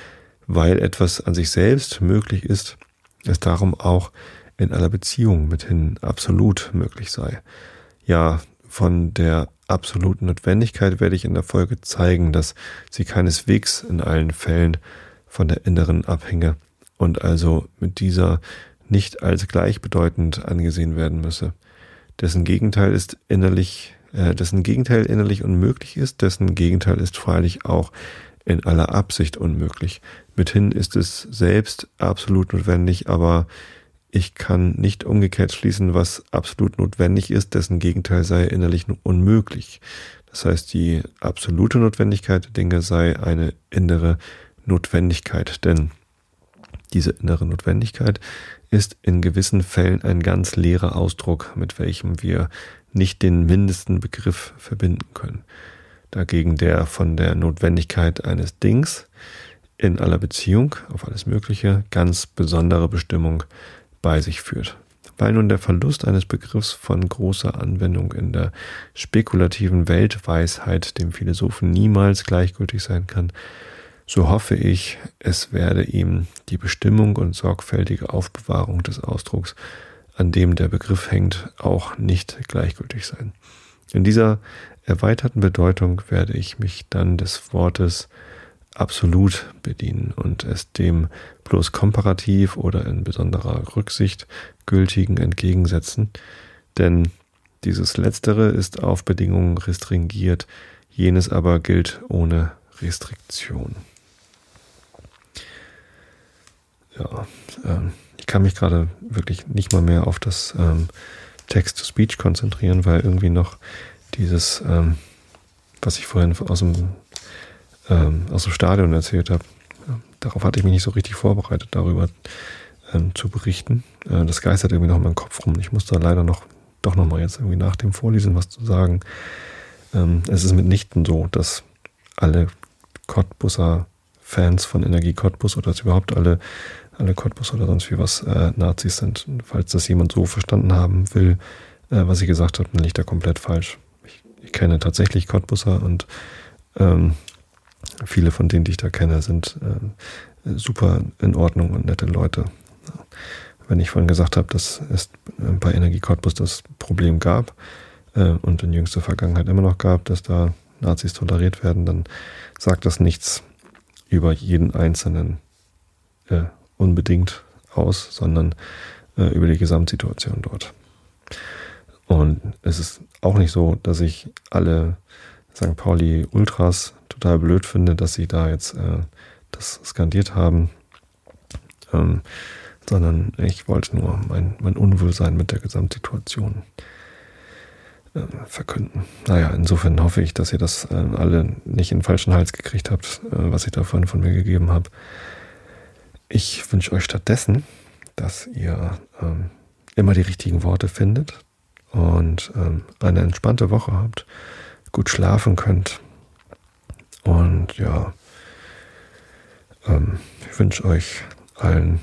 weil etwas an sich selbst möglich ist, es darum auch in aller Beziehung mithin absolut möglich sei. Ja, von der absoluten Notwendigkeit werde ich in der Folge zeigen, dass sie keineswegs in allen Fällen von der inneren abhänge und also mit dieser nicht als gleichbedeutend angesehen werden müsse. Dessen Gegenteil ist innerlich, äh, dessen Gegenteil innerlich unmöglich ist, dessen Gegenteil ist freilich auch in aller Absicht unmöglich. Mithin ist es selbst absolut notwendig, aber ich kann nicht umgekehrt schließen, was absolut notwendig ist, dessen Gegenteil sei innerlich unmöglich. Das heißt, die absolute Notwendigkeit der Dinge sei eine innere Notwendigkeit, denn diese innere Notwendigkeit ist in gewissen Fällen ein ganz leerer Ausdruck, mit welchem wir nicht den mindesten Begriff verbinden können. Dagegen der von der Notwendigkeit eines Dings in aller Beziehung auf alles Mögliche ganz besondere Bestimmung bei sich führt. Weil nun der Verlust eines Begriffs von großer Anwendung in der spekulativen Weltweisheit dem Philosophen niemals gleichgültig sein kann, so hoffe ich, es werde ihm die Bestimmung und sorgfältige Aufbewahrung des Ausdrucks, an dem der Begriff hängt, auch nicht gleichgültig sein. In dieser erweiterten Bedeutung werde ich mich dann des Wortes absolut bedienen und es dem bloß komparativ oder in besonderer Rücksicht gültigen entgegensetzen, denn dieses Letztere ist auf Bedingungen restringiert, jenes aber gilt ohne Restriktion. Ja, ähm, ich kann mich gerade wirklich nicht mal mehr auf das ähm, Text-to-Speech konzentrieren, weil irgendwie noch dieses, ähm, was ich vorhin aus dem, ähm, aus dem Stadion erzählt habe, äh, darauf hatte ich mich nicht so richtig vorbereitet, darüber ähm, zu berichten. Äh, das geistert irgendwie noch in meinem Kopf rum. Ich muss da leider noch, doch nochmal jetzt irgendwie nach dem Vorlesen was zu sagen. Ähm, es ist mitnichten so, dass alle Cottbusser Fans von Energie Cottbus oder dass überhaupt alle alle Cottbus oder sonst wie was äh, Nazis sind. Falls das jemand so verstanden haben will, äh, was ich gesagt habe, dann liegt er komplett falsch. Ich, ich kenne tatsächlich Cottbusser und ähm, viele von denen, die ich da kenne, sind äh, super in Ordnung und nette Leute. Wenn ich vorhin gesagt habe, dass es bei Energie Cottbus das Problem gab äh, und in jüngster Vergangenheit immer noch gab, dass da Nazis toleriert werden, dann sagt das nichts über jeden einzelnen äh, unbedingt aus, sondern äh, über die Gesamtsituation dort. Und es ist auch nicht so, dass ich alle St. Pauli Ultras total blöd finde, dass sie da jetzt äh, das skandiert haben, ähm, sondern ich wollte nur mein, mein Unwohlsein mit der Gesamtsituation äh, verkünden. Naja, insofern hoffe ich, dass ihr das äh, alle nicht in den falschen Hals gekriegt habt, äh, was ich da vorhin von mir gegeben habe. Ich wünsche euch stattdessen, dass ihr ähm, immer die richtigen Worte findet und ähm, eine entspannte Woche habt, gut schlafen könnt. Und ja, ähm, ich wünsche euch allen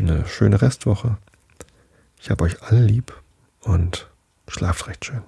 eine schöne Restwoche. Ich habe euch alle lieb und schlaft recht schön.